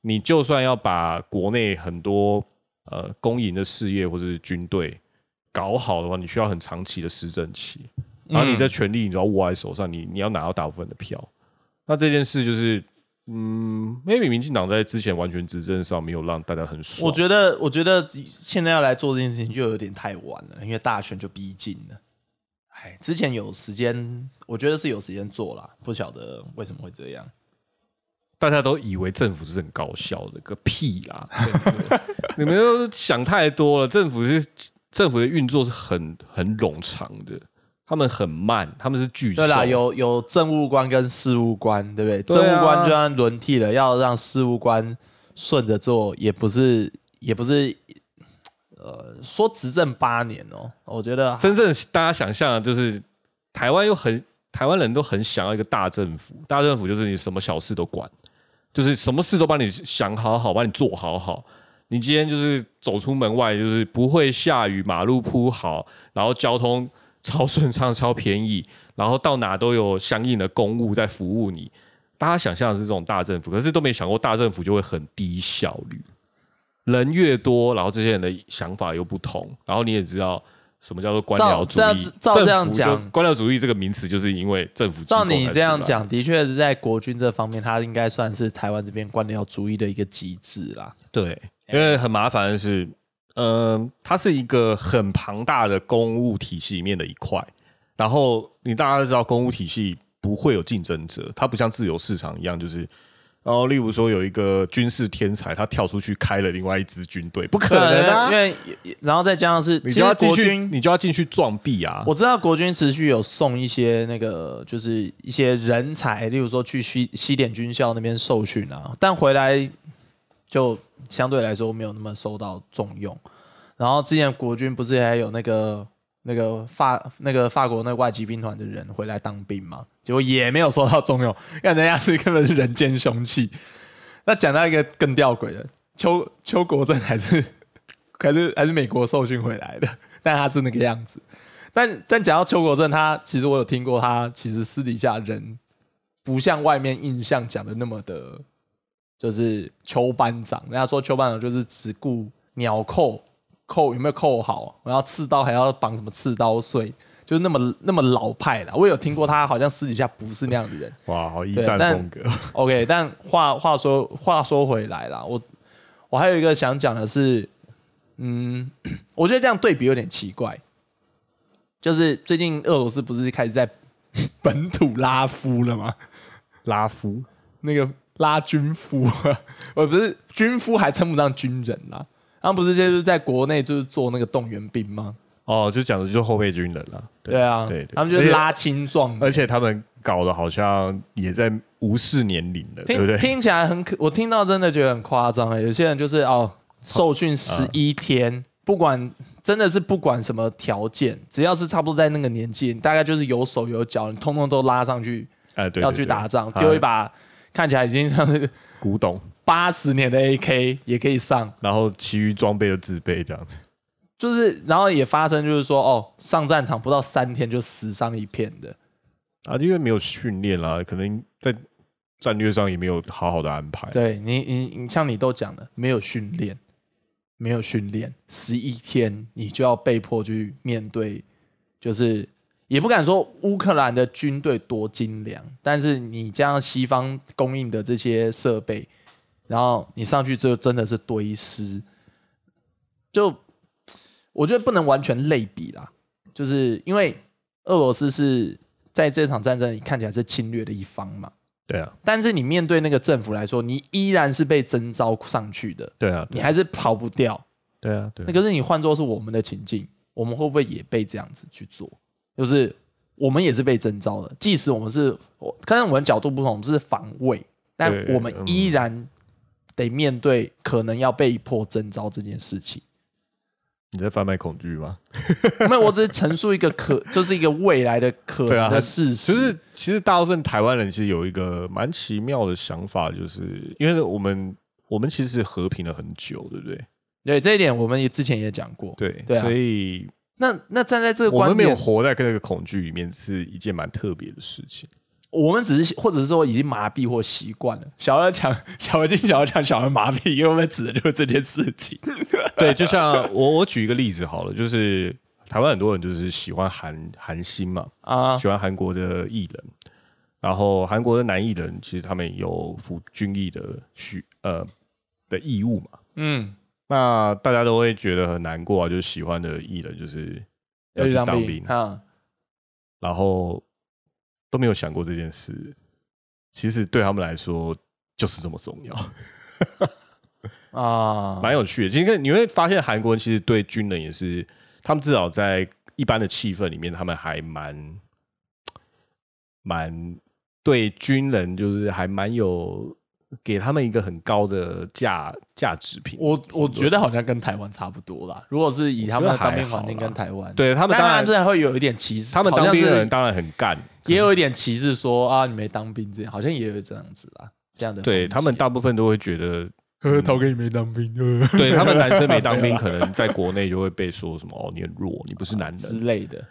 你就算要把国内很多呃公营的事业或者是军队搞好的话，你需要很长期的施政期，然后你的权力你都要握在手上，你你要拿到大部分的票。那这件事就是，嗯，maybe 民进党在之前完全执政上没有让大家很爽。我觉得，我觉得现在要来做这件事情就有点太晚了，因为大选就逼近了。哎，之前有时间，我觉得是有时间做啦，不晓得为什么会这样。大家都以为政府是很高效的，个屁啦！你们都想太多了。政府是政府的运作是很很冗长的，他们很慢，他们是巨兽。对啦，有有政务官跟事务官，对不对？对啊政务官就算轮替了，要让事务官顺着做，也不是也不是，呃，说执政八年哦，我觉得真正大家想象的就是台湾又很台湾人都很想要一个大政府，大政府就是你什么小事都管，就是什么事都帮你想好好，帮你做好好。你今天就是走出门外，就是不会下雨，马路铺好，然后交通超顺畅、超便宜，然后到哪都有相应的公务在服务你。大家想象的是这种大政府，可是都没想过大政府就会很低效率。人越多，然后这些人的想法又不同，然后你也知道什么叫做官僚主义。照照这样政府就讲官僚主义这个名词就是因为政府照你这样讲，的确是在国军这方面，它应该算是台湾这边官僚主义的一个极致啦。对，因为很麻烦的是，嗯、它是一个很庞大的公务体系里面的一块，然后你大家都知道，公务体系不会有竞争者，它不像自由市场一样，就是。然后，例如说有一个军事天才，他跳出去开了另外一支军队，不可能啊！因为然后再加上是，你就要进去，国军，你就要进去撞壁啊！我知道国军持续有送一些那个，就是一些人才，例如说去西西点军校那边受训啊，但回来就相对来说没有那么受到重用。然后之前国军不是还有那个那个法那个法国那个外籍兵团的人回来当兵嘛，结果也没有受到重用，因为人家是根本是人间凶器。那讲到一个更吊诡的，邱邱国正还是 还是还是美国受训回来的，但他是那个样子。但但讲到邱国正，他其实我有听过，他其实私底下人不像外面印象讲的那么的，就是邱班长。人家说邱班长就是只顾鸟扣扣有没有扣好，然后刺刀还要绑什么刺刀碎，就是那么那么老派啦。我有听过他好像私底下不是那样的人。哇，好一战风格，OK，但话话说话说回来啦，我我还有一个想讲的是，嗯，我觉得这样对比有点奇怪，就是最近俄罗斯不是开始在 本土拉夫了吗？拉夫那个拉军夫，我不是军夫还称不上军人啦，他们不是就是在国内就是做那个动员兵吗？哦，就讲的就是后备军人了。对啊，他们就是拉青壮而且他们搞得好像也在无视年龄的，对不对？听听起来很可，我听到真的觉得很夸张哎。有些人就是哦，受训十一天，不管真的是不管什么条件，只要是差不多在那个年纪，大概就是有手有脚，你通通都拉上去哎，对，要去打仗，啊丢一把看起来已经像是古董，八十年的 AK 也可以上，然后其余装备的自备这样子。就是然后也发生就是说哦，上战场不到三天就死伤一片的，啊，因为没有训练啦，可能在战略上也没有好好的安排。对你，你你像你都讲了，没有训练，没有训练，十一天你就要被迫去面对，就是也不敢说乌克兰的军队多精良，但是你这样西方供应的这些设备，然后你上去之后真的是堆尸，就我觉得不能完全类比啦，就是因为俄罗斯是在这场战争里看起来是侵略的一方嘛。对啊，但是你面对那个政府来说，你依然是被征召上去的，对啊，你还是跑不掉。对啊，对啊那可是你换作是我们的情境，我们会不会也被这样子去做？就是我们也是被征召的，即使我们是，我看我们角度不同，我们是防卫，但我们依然得面对可能要被迫征召这件事情。你在贩卖恐惧吗？没有，我只是陈述一个可，就是一个未来的可能的事实。其实，其实大部分台湾人其实有一个蛮奇妙的想法，就是因为我们我们其实和平了很久，对不对？对这一点，我们也之前也讲过。对，所以那那站在这个观我们没有，活在那个恐惧里面，是一件蛮特别的事情。我们只是或者是说已经麻痹或习惯了。小儿抢小儿精，小儿抢，小儿麻痹，因为我们指的就是这件事情。对，就像我我举一个例子好了，就是台湾很多人就是喜欢韩韩星嘛，啊，喜欢韩国的艺人，然后韩国的男艺人其实他们有服军役的需呃的义务嘛，嗯，那大家都会觉得很难过啊，就是喜欢的艺人就是要去当兵，啊，然后都没有想过这件事，其实对他们来说就是这么重要，啊，蛮有趣的。其实你会发现韩国人其实对军人也是，他们至少在一般的气氛里面，他们还蛮蛮对军人就是还蛮有给他们一个很高的价价值品。我我觉得好像跟台湾差不多啦。如果是以他们的当兵环境跟台湾，对他们当然会有一点歧视。他们当兵的人当然很干，也有一点歧视说啊，你没当兵这样，好像也有这样子啦，这样的对他们大部分都会觉得 呃，陶哥你没当兵，呃对他们男生没当兵，可能在国内就会被说什么哦，你很弱，你不是男之。类的。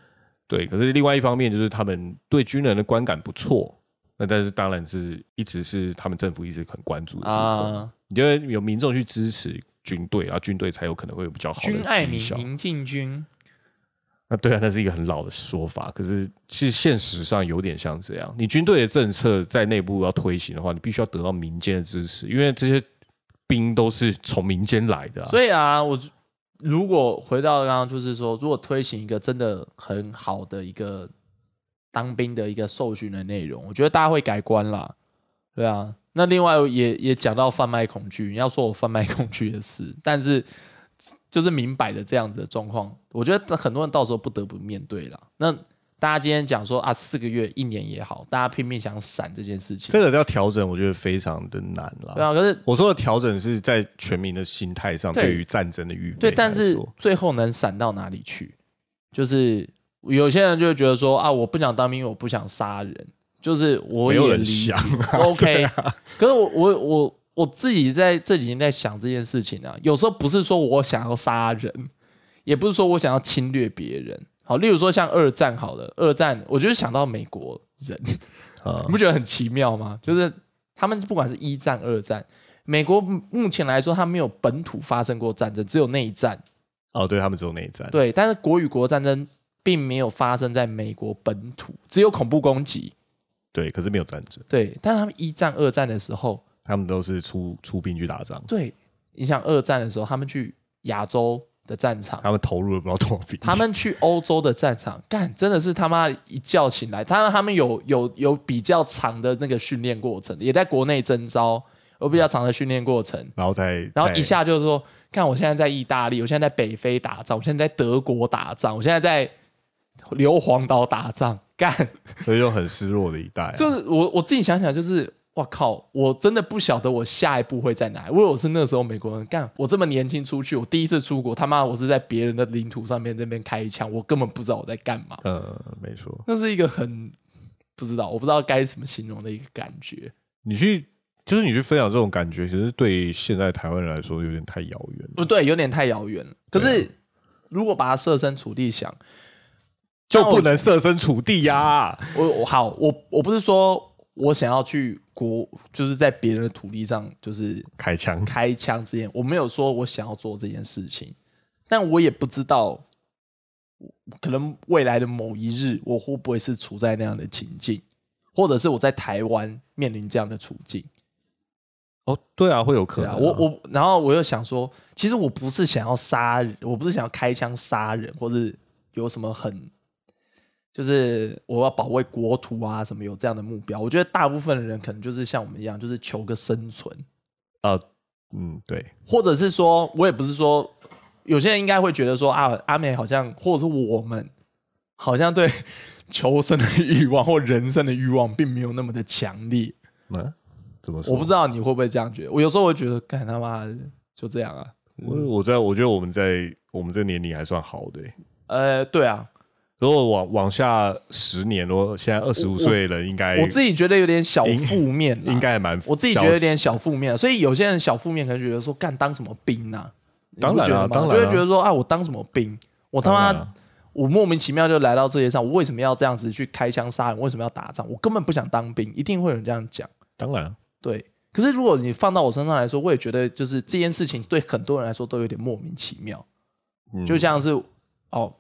对，可是另外一方面就是他们对军人的观感不错，那但是当然是一直是他们政府一直很关注的部分。啊，你觉得有民众去支持军队，然后军队才有可能会有比较好的军爱民，民进军，那对啊，那是一个很老的说法，可是其实现实上有点像这样。你军队的政策在内部要推行的话，你必须要得到民间的支持，因为这些兵都是从民间来的、啊。所以啊，我如果回到刚刚，就是说，如果推行一个真的很好的一个当兵的一个受训的内容，我觉得大家会改观啦。对啊，那另外也也讲到贩卖恐惧，你要说我贩卖恐惧的事，但是就是明摆的这样子的状况，我觉得很多人到时候不得不面对了。那大家今天讲说啊，四个月、一年也好，大家拼命想闪这件事情，这个要调整，我觉得非常的难啦。对啊，可是我说的调整是在全民的心态上，对对于战争的预备对，但是最后能闪到哪里去？就是有些人就会觉得说啊，我不想当兵，我不想杀人，就是我也理解 想啊，OK。可是我我我我自己在这几年在想这件事情啊，有时候不是说我想要杀人，也不是说我想要侵略别人。好，例如说像二战好了，二战我就是想到美国人，啊 你不觉得很奇妙吗？就是他们不管是一战、二战，美国目前来说，他没有本土发生过战争，只有内战。哦，对他们只有内战，对，但是国与国战争并没有发生在美国本土，只有恐怖攻击。对，可是没有战争，对，但是他们一战、二战的时候，他们都是出出兵去打仗，对，你想二战的时候，他们去亚洲的战场，他们投入了不知道多少兵，他们去欧洲的战场，干真的是他妈一觉醒来，他他们有有有比较长的那个训练过程，也在国内征招，有比较长的训练过程，然后再再然后一下就是说，看我现在在意大利，我现在在北非打仗，我现在在德国打仗，我现在在硫磺岛打仗，干，所以就很失落的一代啊、就是我我自己想想，就是哇靠，我真的不晓得我下一步会在哪里。如果我是那时候美国人，干，我这么年轻出去，我第一次出国，他妈我是在别人的领土上面那边开一枪，我根本不知道我在干嘛，呃，没错，那是一个很不知道，我不知道该怎么形容的一个感觉。你去就是你去分享这种感觉，其实对现在台湾人来说有点太遥远了，不对，有点太遥远了。可是如果把它设身处地想，就不能设身处地呀、我我好，我我不是说我想要去国，就是在别人的土地上就是开枪，开枪之前，我没有说我想要做这件事情，但我也不知道，可能未来的某一日，我会不会是处在那样的情境，或者是我在台湾面临这样的处境。哦，对啊，会有可能啊、我我然后我又想说，其实我不是想要杀人，我不是想要开枪杀人，或是有什么很，就是我要保卫国土啊什么有这样的目标。我觉得大部分的人可能就是像我们一样，就是求个生存，呃，嗯，对，或者是说我也不是说，有些人应该会觉得说啊，阿美好像或者是我们好像对求生的欲望或人生的欲望并没有那么的强烈。嗯，怎么说？我不知道你会不会这样觉得，我有时候会觉得，干他妈就这样啊。我我在我觉得我们在我们这个年龄还算好的欸、呃，对啊，如果往往下十年，如果现在二十五岁的人，应该我自己觉得有点小负面啦，应该还蛮，我自己觉得有点小负面，所以有些人小负面可能觉得说干当什么兵呐、你不当然了啊当然啊。就会觉得说啊，我当什么兵？我他妈啊。我莫名其妙就来到这界上，我为什么要这样子去开枪杀人？为什么要打仗？我根本不想当兵，一定会有人这样讲。当然对，可是如果你放到我身上来说，我也觉得就是这件事情对很多人来说都有点莫名其妙，嗯。就像是哦，嗯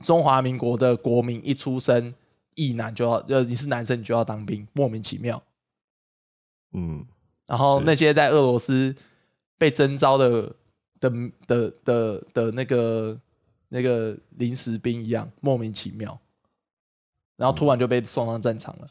中华民国的国民一出生，一男就要呃你是男生你就要当兵，莫名其妙。嗯，然后那些在俄罗斯被征召的的的的的那个那个临时兵一样莫名其妙，然后突然就被送上战场了。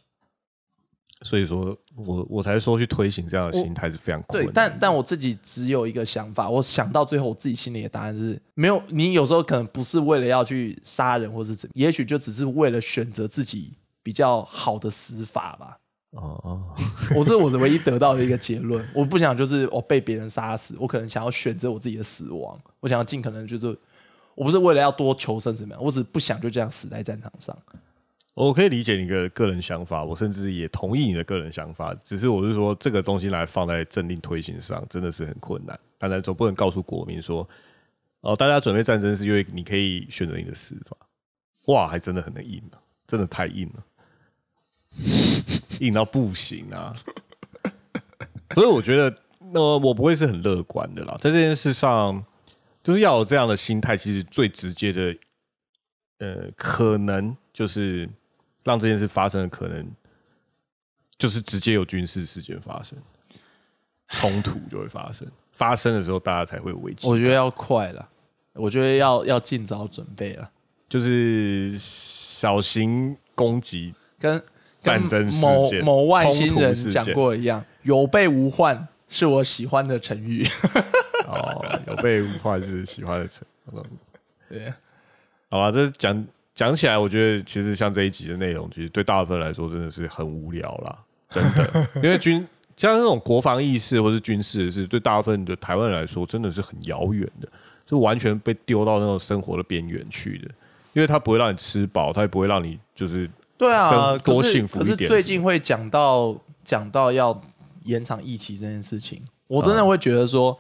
所以说我我才说去推行这样的心态是非常困对，难。但但我自己只有一个想法，我想到最后我自己心里的答案是没有。你有时候可能不是为了要去杀人，或是怎么，也许就只是为了选择自己比较好的死法吧。哦哦，我是我的唯一得到的一个结论。我不想就是我被别人杀死，我可能想要选择我自己的死亡。我想要尽可能就是，我不是为了要多求生怎么样，我只是不想就这样死在战场上。我可以理解你的个人想法，我甚至也同意你的个人想法。只是我是说，这个东西来放在政令推行上，真的是很困难。当然，总不能告诉国民说，哦，大家准备战争是因为你可以选择你的死法。哇，还真的很能硬啊，真的太硬了，硬到不行啊！所以我觉得，那呃，我不会是很乐观的啦。在这件事上，就是要有这样的心态，其实最直接的，呃，可能就是让这件事发生的可能，就是直接有军事事件发生，冲突就会发生。发生的时候，大家才会有危机。我觉得要快了，我觉得要要尽早准备了。就是小型攻击，跟战争事件某某外星人讲过一样，有备无患是我喜欢的成语。哦，有备无患是喜欢的成。对，好吧，这讲讲起来，我觉得其实像这一集的内容，其实对大部分人来说真的是很无聊啦，真的。因为军像那种国防意识或是军事的事，对大部分的台湾人来说真的是很遥远的，是完全被丢到那种生活的边缘去的。因为它不会让你吃饱，它也不会让你就是对啊，多幸福一点可是最近会讲到讲到要延长疫期这件事情，我真的会觉得说，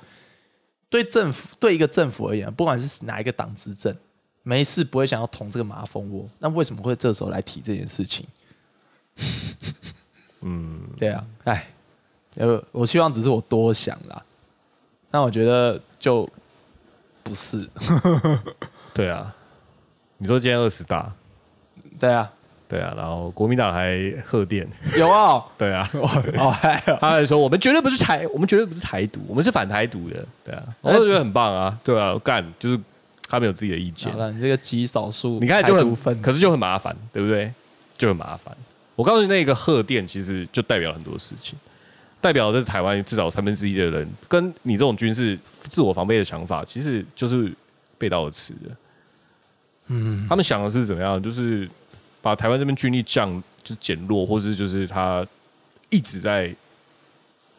对政府对一个政府而言，不管是哪一个党执政，没事不会想要捅这个马蜂窝，那为什么会这时候来提这件事情？嗯，对啊，哎，呃，我希望只是我多想啦，但我觉得就不是，对啊。你说今天二十大，对啊，对啊，然后国民党还贺电，有啊，对啊，哦，还有。他还说我们绝对不是台，我们绝对不是台独，我们是反台独的，对啊，我就觉得很棒啊，对啊，干就是他们有自己的意见好，了，你这个极少数，你看就很分，可是就很麻烦，对不对？就很麻烦。我告诉你，那个贺电其实就代表很多事情，代表在台湾至少三分之一的人跟你这种军事自我防备的想法，其实就是背道而驰的。嗯，他们想的是怎么样？就是把台湾这边军力降，就是减弱，或是就是他一直在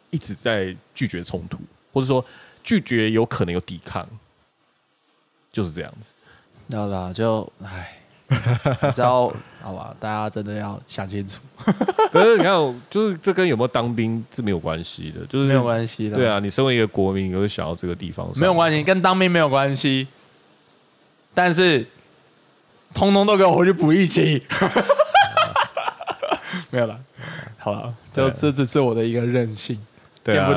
一直在拒绝冲突，或者说拒绝有可能有抵抗，就是这样子。要啦，就唉，还是要好吧，大家真的要想清楚，可是你看，就是这跟有没有当兵是没有关系的，就是没有关系的，对，啊，你身为一个国民，你会想到这个地方上，没有关系，跟当兵没有关系，但是通通都给我回去补一期，没有了，好了，就对。这只是我的一个任性，对啊，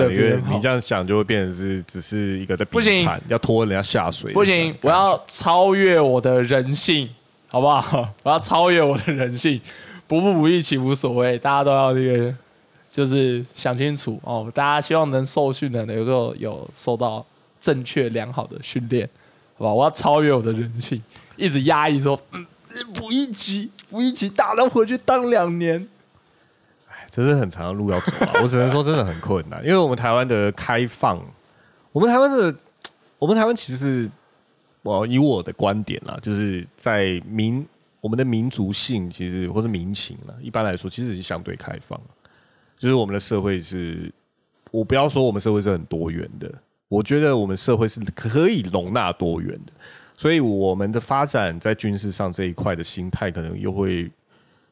你这样想就会变成是只是一个在比不行惨，要拖人家下水，不行，我要超越我的人性，好不好？我要超越我的人性，不不不一起无所谓，大家都要那个，就是想清楚哦。大家希望能受训的能够有受到正确良好的训练，好吧？我要超越我的人性，一直压抑说，嗯，补一级，补一级，大了回去当两年。这是很长的路要走啊，我只能说真的很困难，因为我们台湾的开放，我们台湾的，我们台湾其实是，我以我的观点啦，就是在民我们的民族性其实或者民情啦，一般来说其实是相对开放，就是我们的社会是，我不要说我们社会是很多元的，我觉得我们社会是可以容纳多元的，所以我们的发展在军事上这一块的心态，可能又会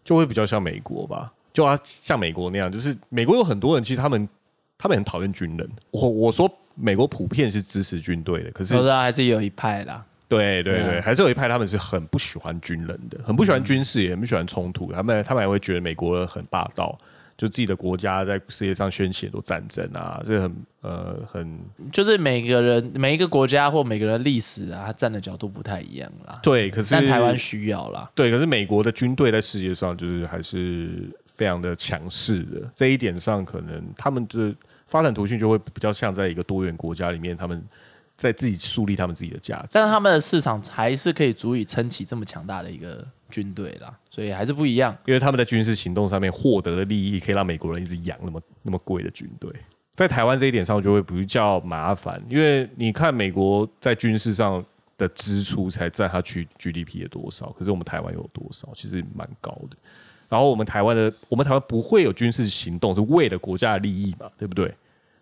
就会比较像美国吧，就要像美国那样，就是美国有很多人，其实他们他们很讨厌军人。我我说美国普遍是支持军队的，可是我知道还是有一派啦。对对对，还是有一派他们是很不喜欢军人的，很不喜欢军事，也很不喜欢冲突。他们他们还会觉得美国人很霸道，就自己的国家在世界上掀起很多战争啊，这很呃很就是每个人每一个国家或每个人的历史啊，他站的角度不太一样啦。对。可是但台湾需要啦。对，可是美国的军队在世界上就是还是非常的强势的，这一点上可能他们的发展途径就会比较像在一个多元国家里面，他们在自己树立他们自己的价值。但是他们的市场还是可以足以撑起这么强大的一个军队啦，所以还是不一样。因为他们在军事行动上面获得的利益，可以让美国人一直养那么那么贵的军队。在台湾这一点上就会比较麻烦，因为你看美国在军事上的支出才占它 G GDP 的多少，可是我们台湾有多少？其实蛮高的。然后我们台湾的，我们台湾不会有军事行动是为了国家的利益嘛，对不对？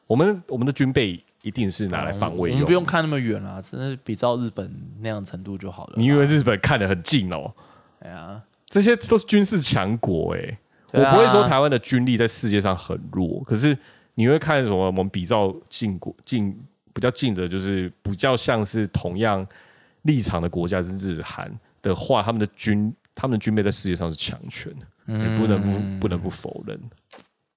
我们我们的军备一定是拿来防卫用的，我们不用看那么远啦，真的比照日本那样程度就好了。你以为日本看得很近哦？哎呀，这些都是军事强国哎、我不会说台湾的军力在世界上很弱，可是你会看什么？我们比照近国近比较近的，就是比较像是同样立场的国家是日韩的话，他们的军他们的军备在世界上是强权的，也不能不不能不否认。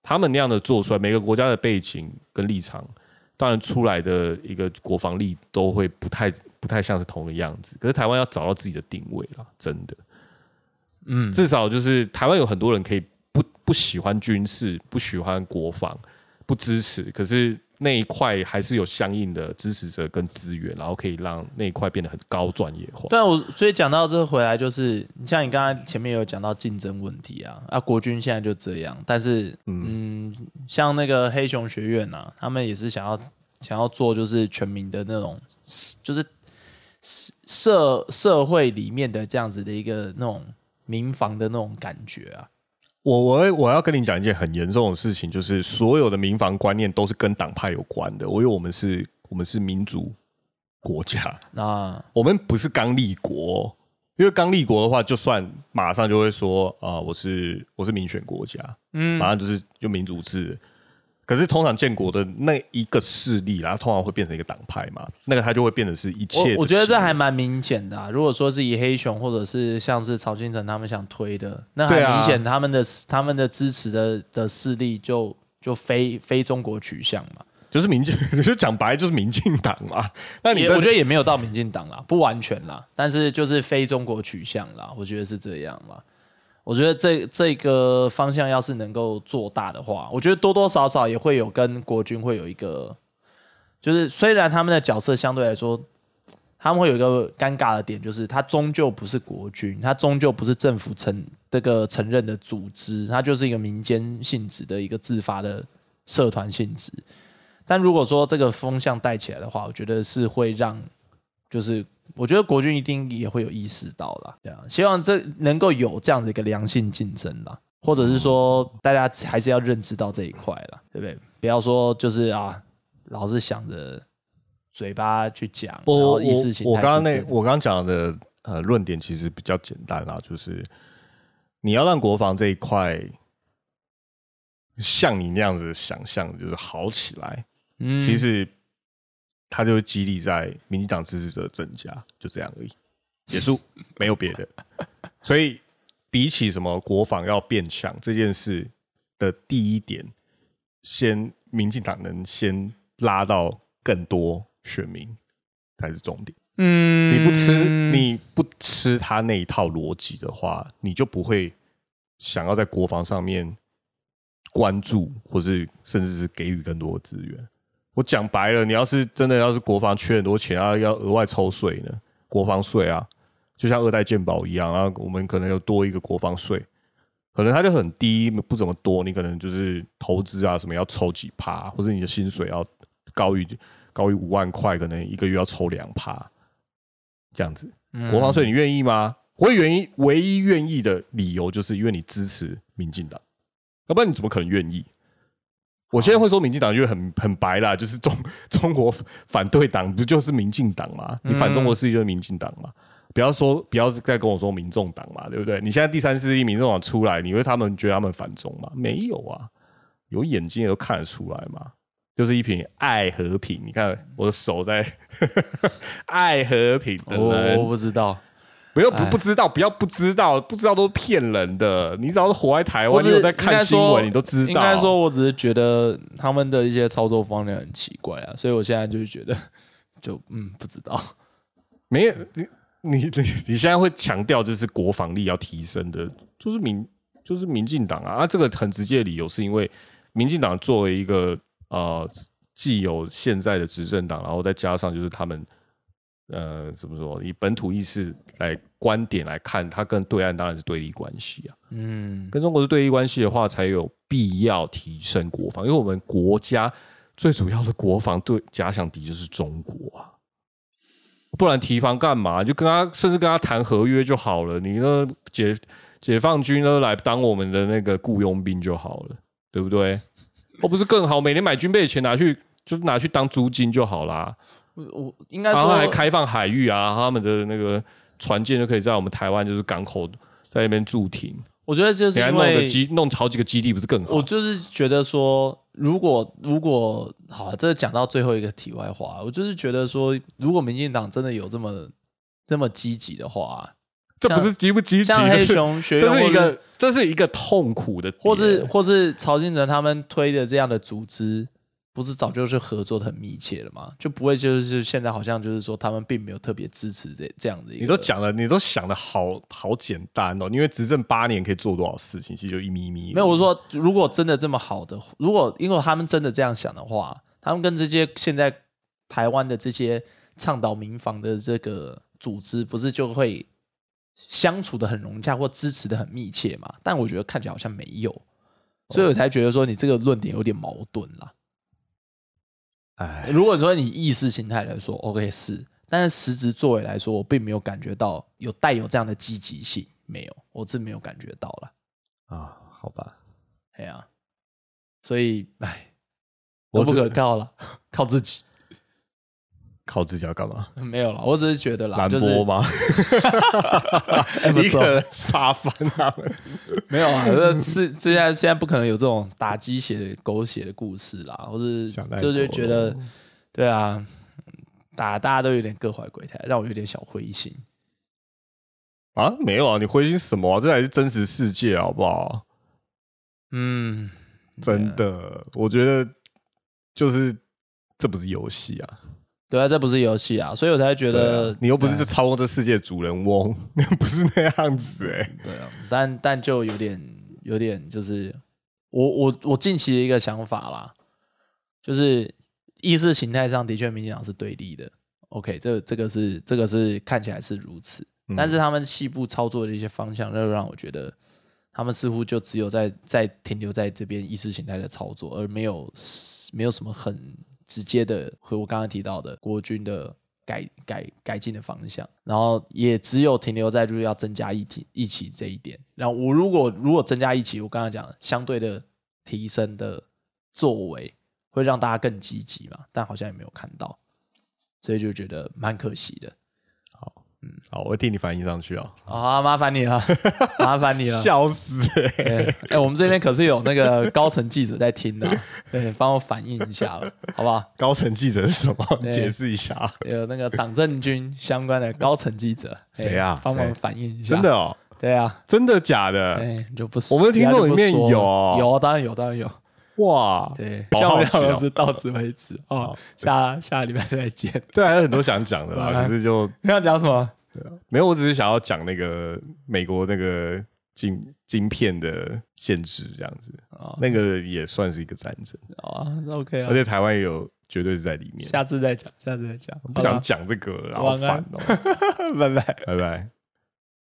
他们那样的做出来，每个国家的背景跟立场，当然出来的一个国防力都会不太不太像是同一个样子。可是台湾要找到自己的定位啦，真的。嗯，至少就是台湾有很多人可以不不喜欢军事，不喜欢国防，不支持，可是那一块还是有相应的支持者跟资源，然后可以让那一块变得很高专业化。对啊，我所以讲到这回来，就是你像你刚才前面有讲到竞争问题啊，啊，国军现在就这样，但是嗯像那个黑熊学院啊，他们也是想要想要做就是全民的那种，就是社社会里面的这样子的一个那种民防的那种感觉啊。我我我要跟你讲一件很严重的事情，就是所有的民防观念都是跟党派有关的。我因为我们是我们是民主国家，啊我们不是刚立国哦、因为刚立国的话，就算马上就会说啊、我是我是民选国家，嗯马上就是就民主制。可是通常建国的那一个势力，然后通常会变成一个党派嘛，那个他就会变成是一切我我觉得这还蛮明显的、啊。如果说是以黑熊或者是像是曹新成他们想推的，那很明显他们的、他们的支持的的势力就就非非中国取向嘛。就是民进，就讲白就是民进党嘛。那你也我觉得也没有到民进党啦，不完全啦，但是就是非中国取向啦，我觉得是这样啦。我觉得这这个方向要是能够做大的话，我觉得多多少少也会有跟国军会有一个，就是虽然他们的角色相对来说，他们会有一个尴尬的点，就是他终究不是国军，他终究不是政府承这个承认的组织，他就是一个民间性质的一个自发的社团性质。但如果说这个风向带起来的话，我觉得是会让，就是我觉得国军一定也会有意识到啦，对啊，希望这能够有这样的一个良性竞争啦，或者是说大家还是要认知到这一块啦，对不对？不要说就是啊，老是想着嘴巴去讲，然后意识形态我刚刚那我刚刚讲的呃论点其实比较简单啦，就是你要让国防这一块像你那样子想象，就是好起来，嗯其实它就会激励在民进党支持者增加，就这样而已，结束，没有别的。所以比起什么国防要变强这件事的第一点，先民进党能先拉到更多选民才是重点。嗯你不吃你不吃他那一套逻辑的话，你就不会想要在国防上面关注，或是甚至是给予更多的资源。我讲白了，你要是真的要是国防缺很多钱啊，要额外抽税呢，国防税啊，就像二代健保一样，啊我们可能有多一个国防税，可能它就很低，不怎么多，你可能就是投资啊什么要抽几趴，或者你的薪水要高于高于五万块，可能一个月要抽两趴，这样子。嗯国防税你愿意吗？我愿意，唯一愿意的理由就是因为你支持民进党，要不然你怎么可能愿意？我现在会说民进党，因为很很白啦，就是中中国反对党不就是民进党吗？你反中国势力就是民进党嘛。不要说，不要再跟我说民众党嘛，对不对？你现在第三势力民众党出来，你会他们觉得他们反中吗？没有啊，有眼睛也都看得出来嘛。就是一瓶爱和平，你看我的手在 爱和平我我，不知道，不要不不知道，不要不知道，不知道都是骗人的。你只要是活在台湾，你有在看新闻，你都知道。应该说，我只是觉得他们的一些操作方式很奇怪啊，所以我现在就是觉得，就嗯，不知道。没有你你你你现在会强调就是国防力要提升的，就是民就是民进党啊，啊，这个很直接的理由是因为民进党作为一个呃既有现在的执政党，然后再加上就是他们呃怎么说以本土意识来观点来看，它跟对岸当然是对立关系啊。嗯，跟中国是对立关系的话，才有必要提升国防，因为我们国家最主要的国防对假想敌就是中国啊，不然提防干嘛？就跟他甚至跟他谈合约就好了，你呢解解放军呢来当我们的那个雇佣兵就好了，对不对？哦，不是更好，每年买军备的钱拿去就拿去当租金就好啦，我我应该然后还，开放海域啊，他们的那个船舰就可以在我们台湾就是港口在那边驻停。我觉得就是因你还弄基弄好几个基地，不是更好？我就是觉得说，如果如果好，这讲到最后一个题外话，我就是觉得说，如果民进党真的有这么这么积极的话，这不是积不积极，像黑这是熊 学院这是一个这是一个痛苦的，或是或是曹金成他们推的这样的组织，不是早就是合作的很密切了吗？就不会就是现在好像就是说他们并没有特别支持这这样的一个。你都讲了，你都想的好好简单哦。因为执政八年可以做多少事情，其实就一咪咪。没有，我说如果真的这么好的，如果因为他们真的这样想的话，他们跟这些现在台湾的这些倡导民防的这个组织，不是就会相处的很融洽或支持的很密切嘛？但我觉得看起来好像没有，所以我才觉得说你这个论点有点矛盾啦。哎，如果说你意识形态来说，OK 是，但是实质作为来说，我并没有感觉到有带有这样的积极性，没有，我真没有感觉到了。啊，好吧，哎呀，所以哎，我不可靠了，靠自己。靠自己要干嘛？没有了，我只是觉得啦，蓝就是波吗？一个人杀翻他们。没有啊，这是现在现在不可能有这种打鸡血的狗血的故事啦，或是想太就是多觉得了对啊，打大家都有点各怀鬼胎，让我有点小灰心。啊，没有啊，你灰心什么啊？这才是真实世界，好不好？嗯，真的，我觉得就是这不是游戏啊。对啊，这不是游戏啊，所以我才觉得啊你又不是这操控这世界的主人翁，不是那样子哎、对啊，但但就有点有点就是我我我近期的一个想法啦，就是意识形态上的确民进党是对立的。OK，这这个是这个是看起来是如此，嗯但是他们细部操作的一些方向，就让我觉得他们似乎就只有在在停留在这边意识形态的操作，而没有没有什么很直接的，和我刚刚提到的国军的改改改进的方向，然后也只有停留在就是要增加一体一起这一点。然后我如果如果增加一起，我刚刚讲相对的提升的作为，会让大家更积极嘛，但好像也没有看到，所以就觉得蛮可惜的。好，我会替你反映上去啊。啊、麻烦你了，麻烦你了。笑死哎、我们这边可是有那个高层记者在听的啊，对，帮我反映一下了，好不好？高层记者是什么？解释一下。有那个党政军相关的高层记者，哎谁啊帮忙反映一下。真的，哦，对啊，真的假的？哎，你就不，我们的听众里面有哦有，当然有，当然有。哇，对，好像我们好奇哦是到此为止哦，下下礼拜再见。对，还有很多想讲的啦，啊可是就你要讲什么？没有。我只是想要讲那个美国那个晶晶片的限制，这样子，哦，那个也算是一个战争，好啊，那 OK 啊而，且台湾也有绝对是在里面。下次再讲，下次再讲。不想讲这个了，好烦哦。拜拜。拜拜。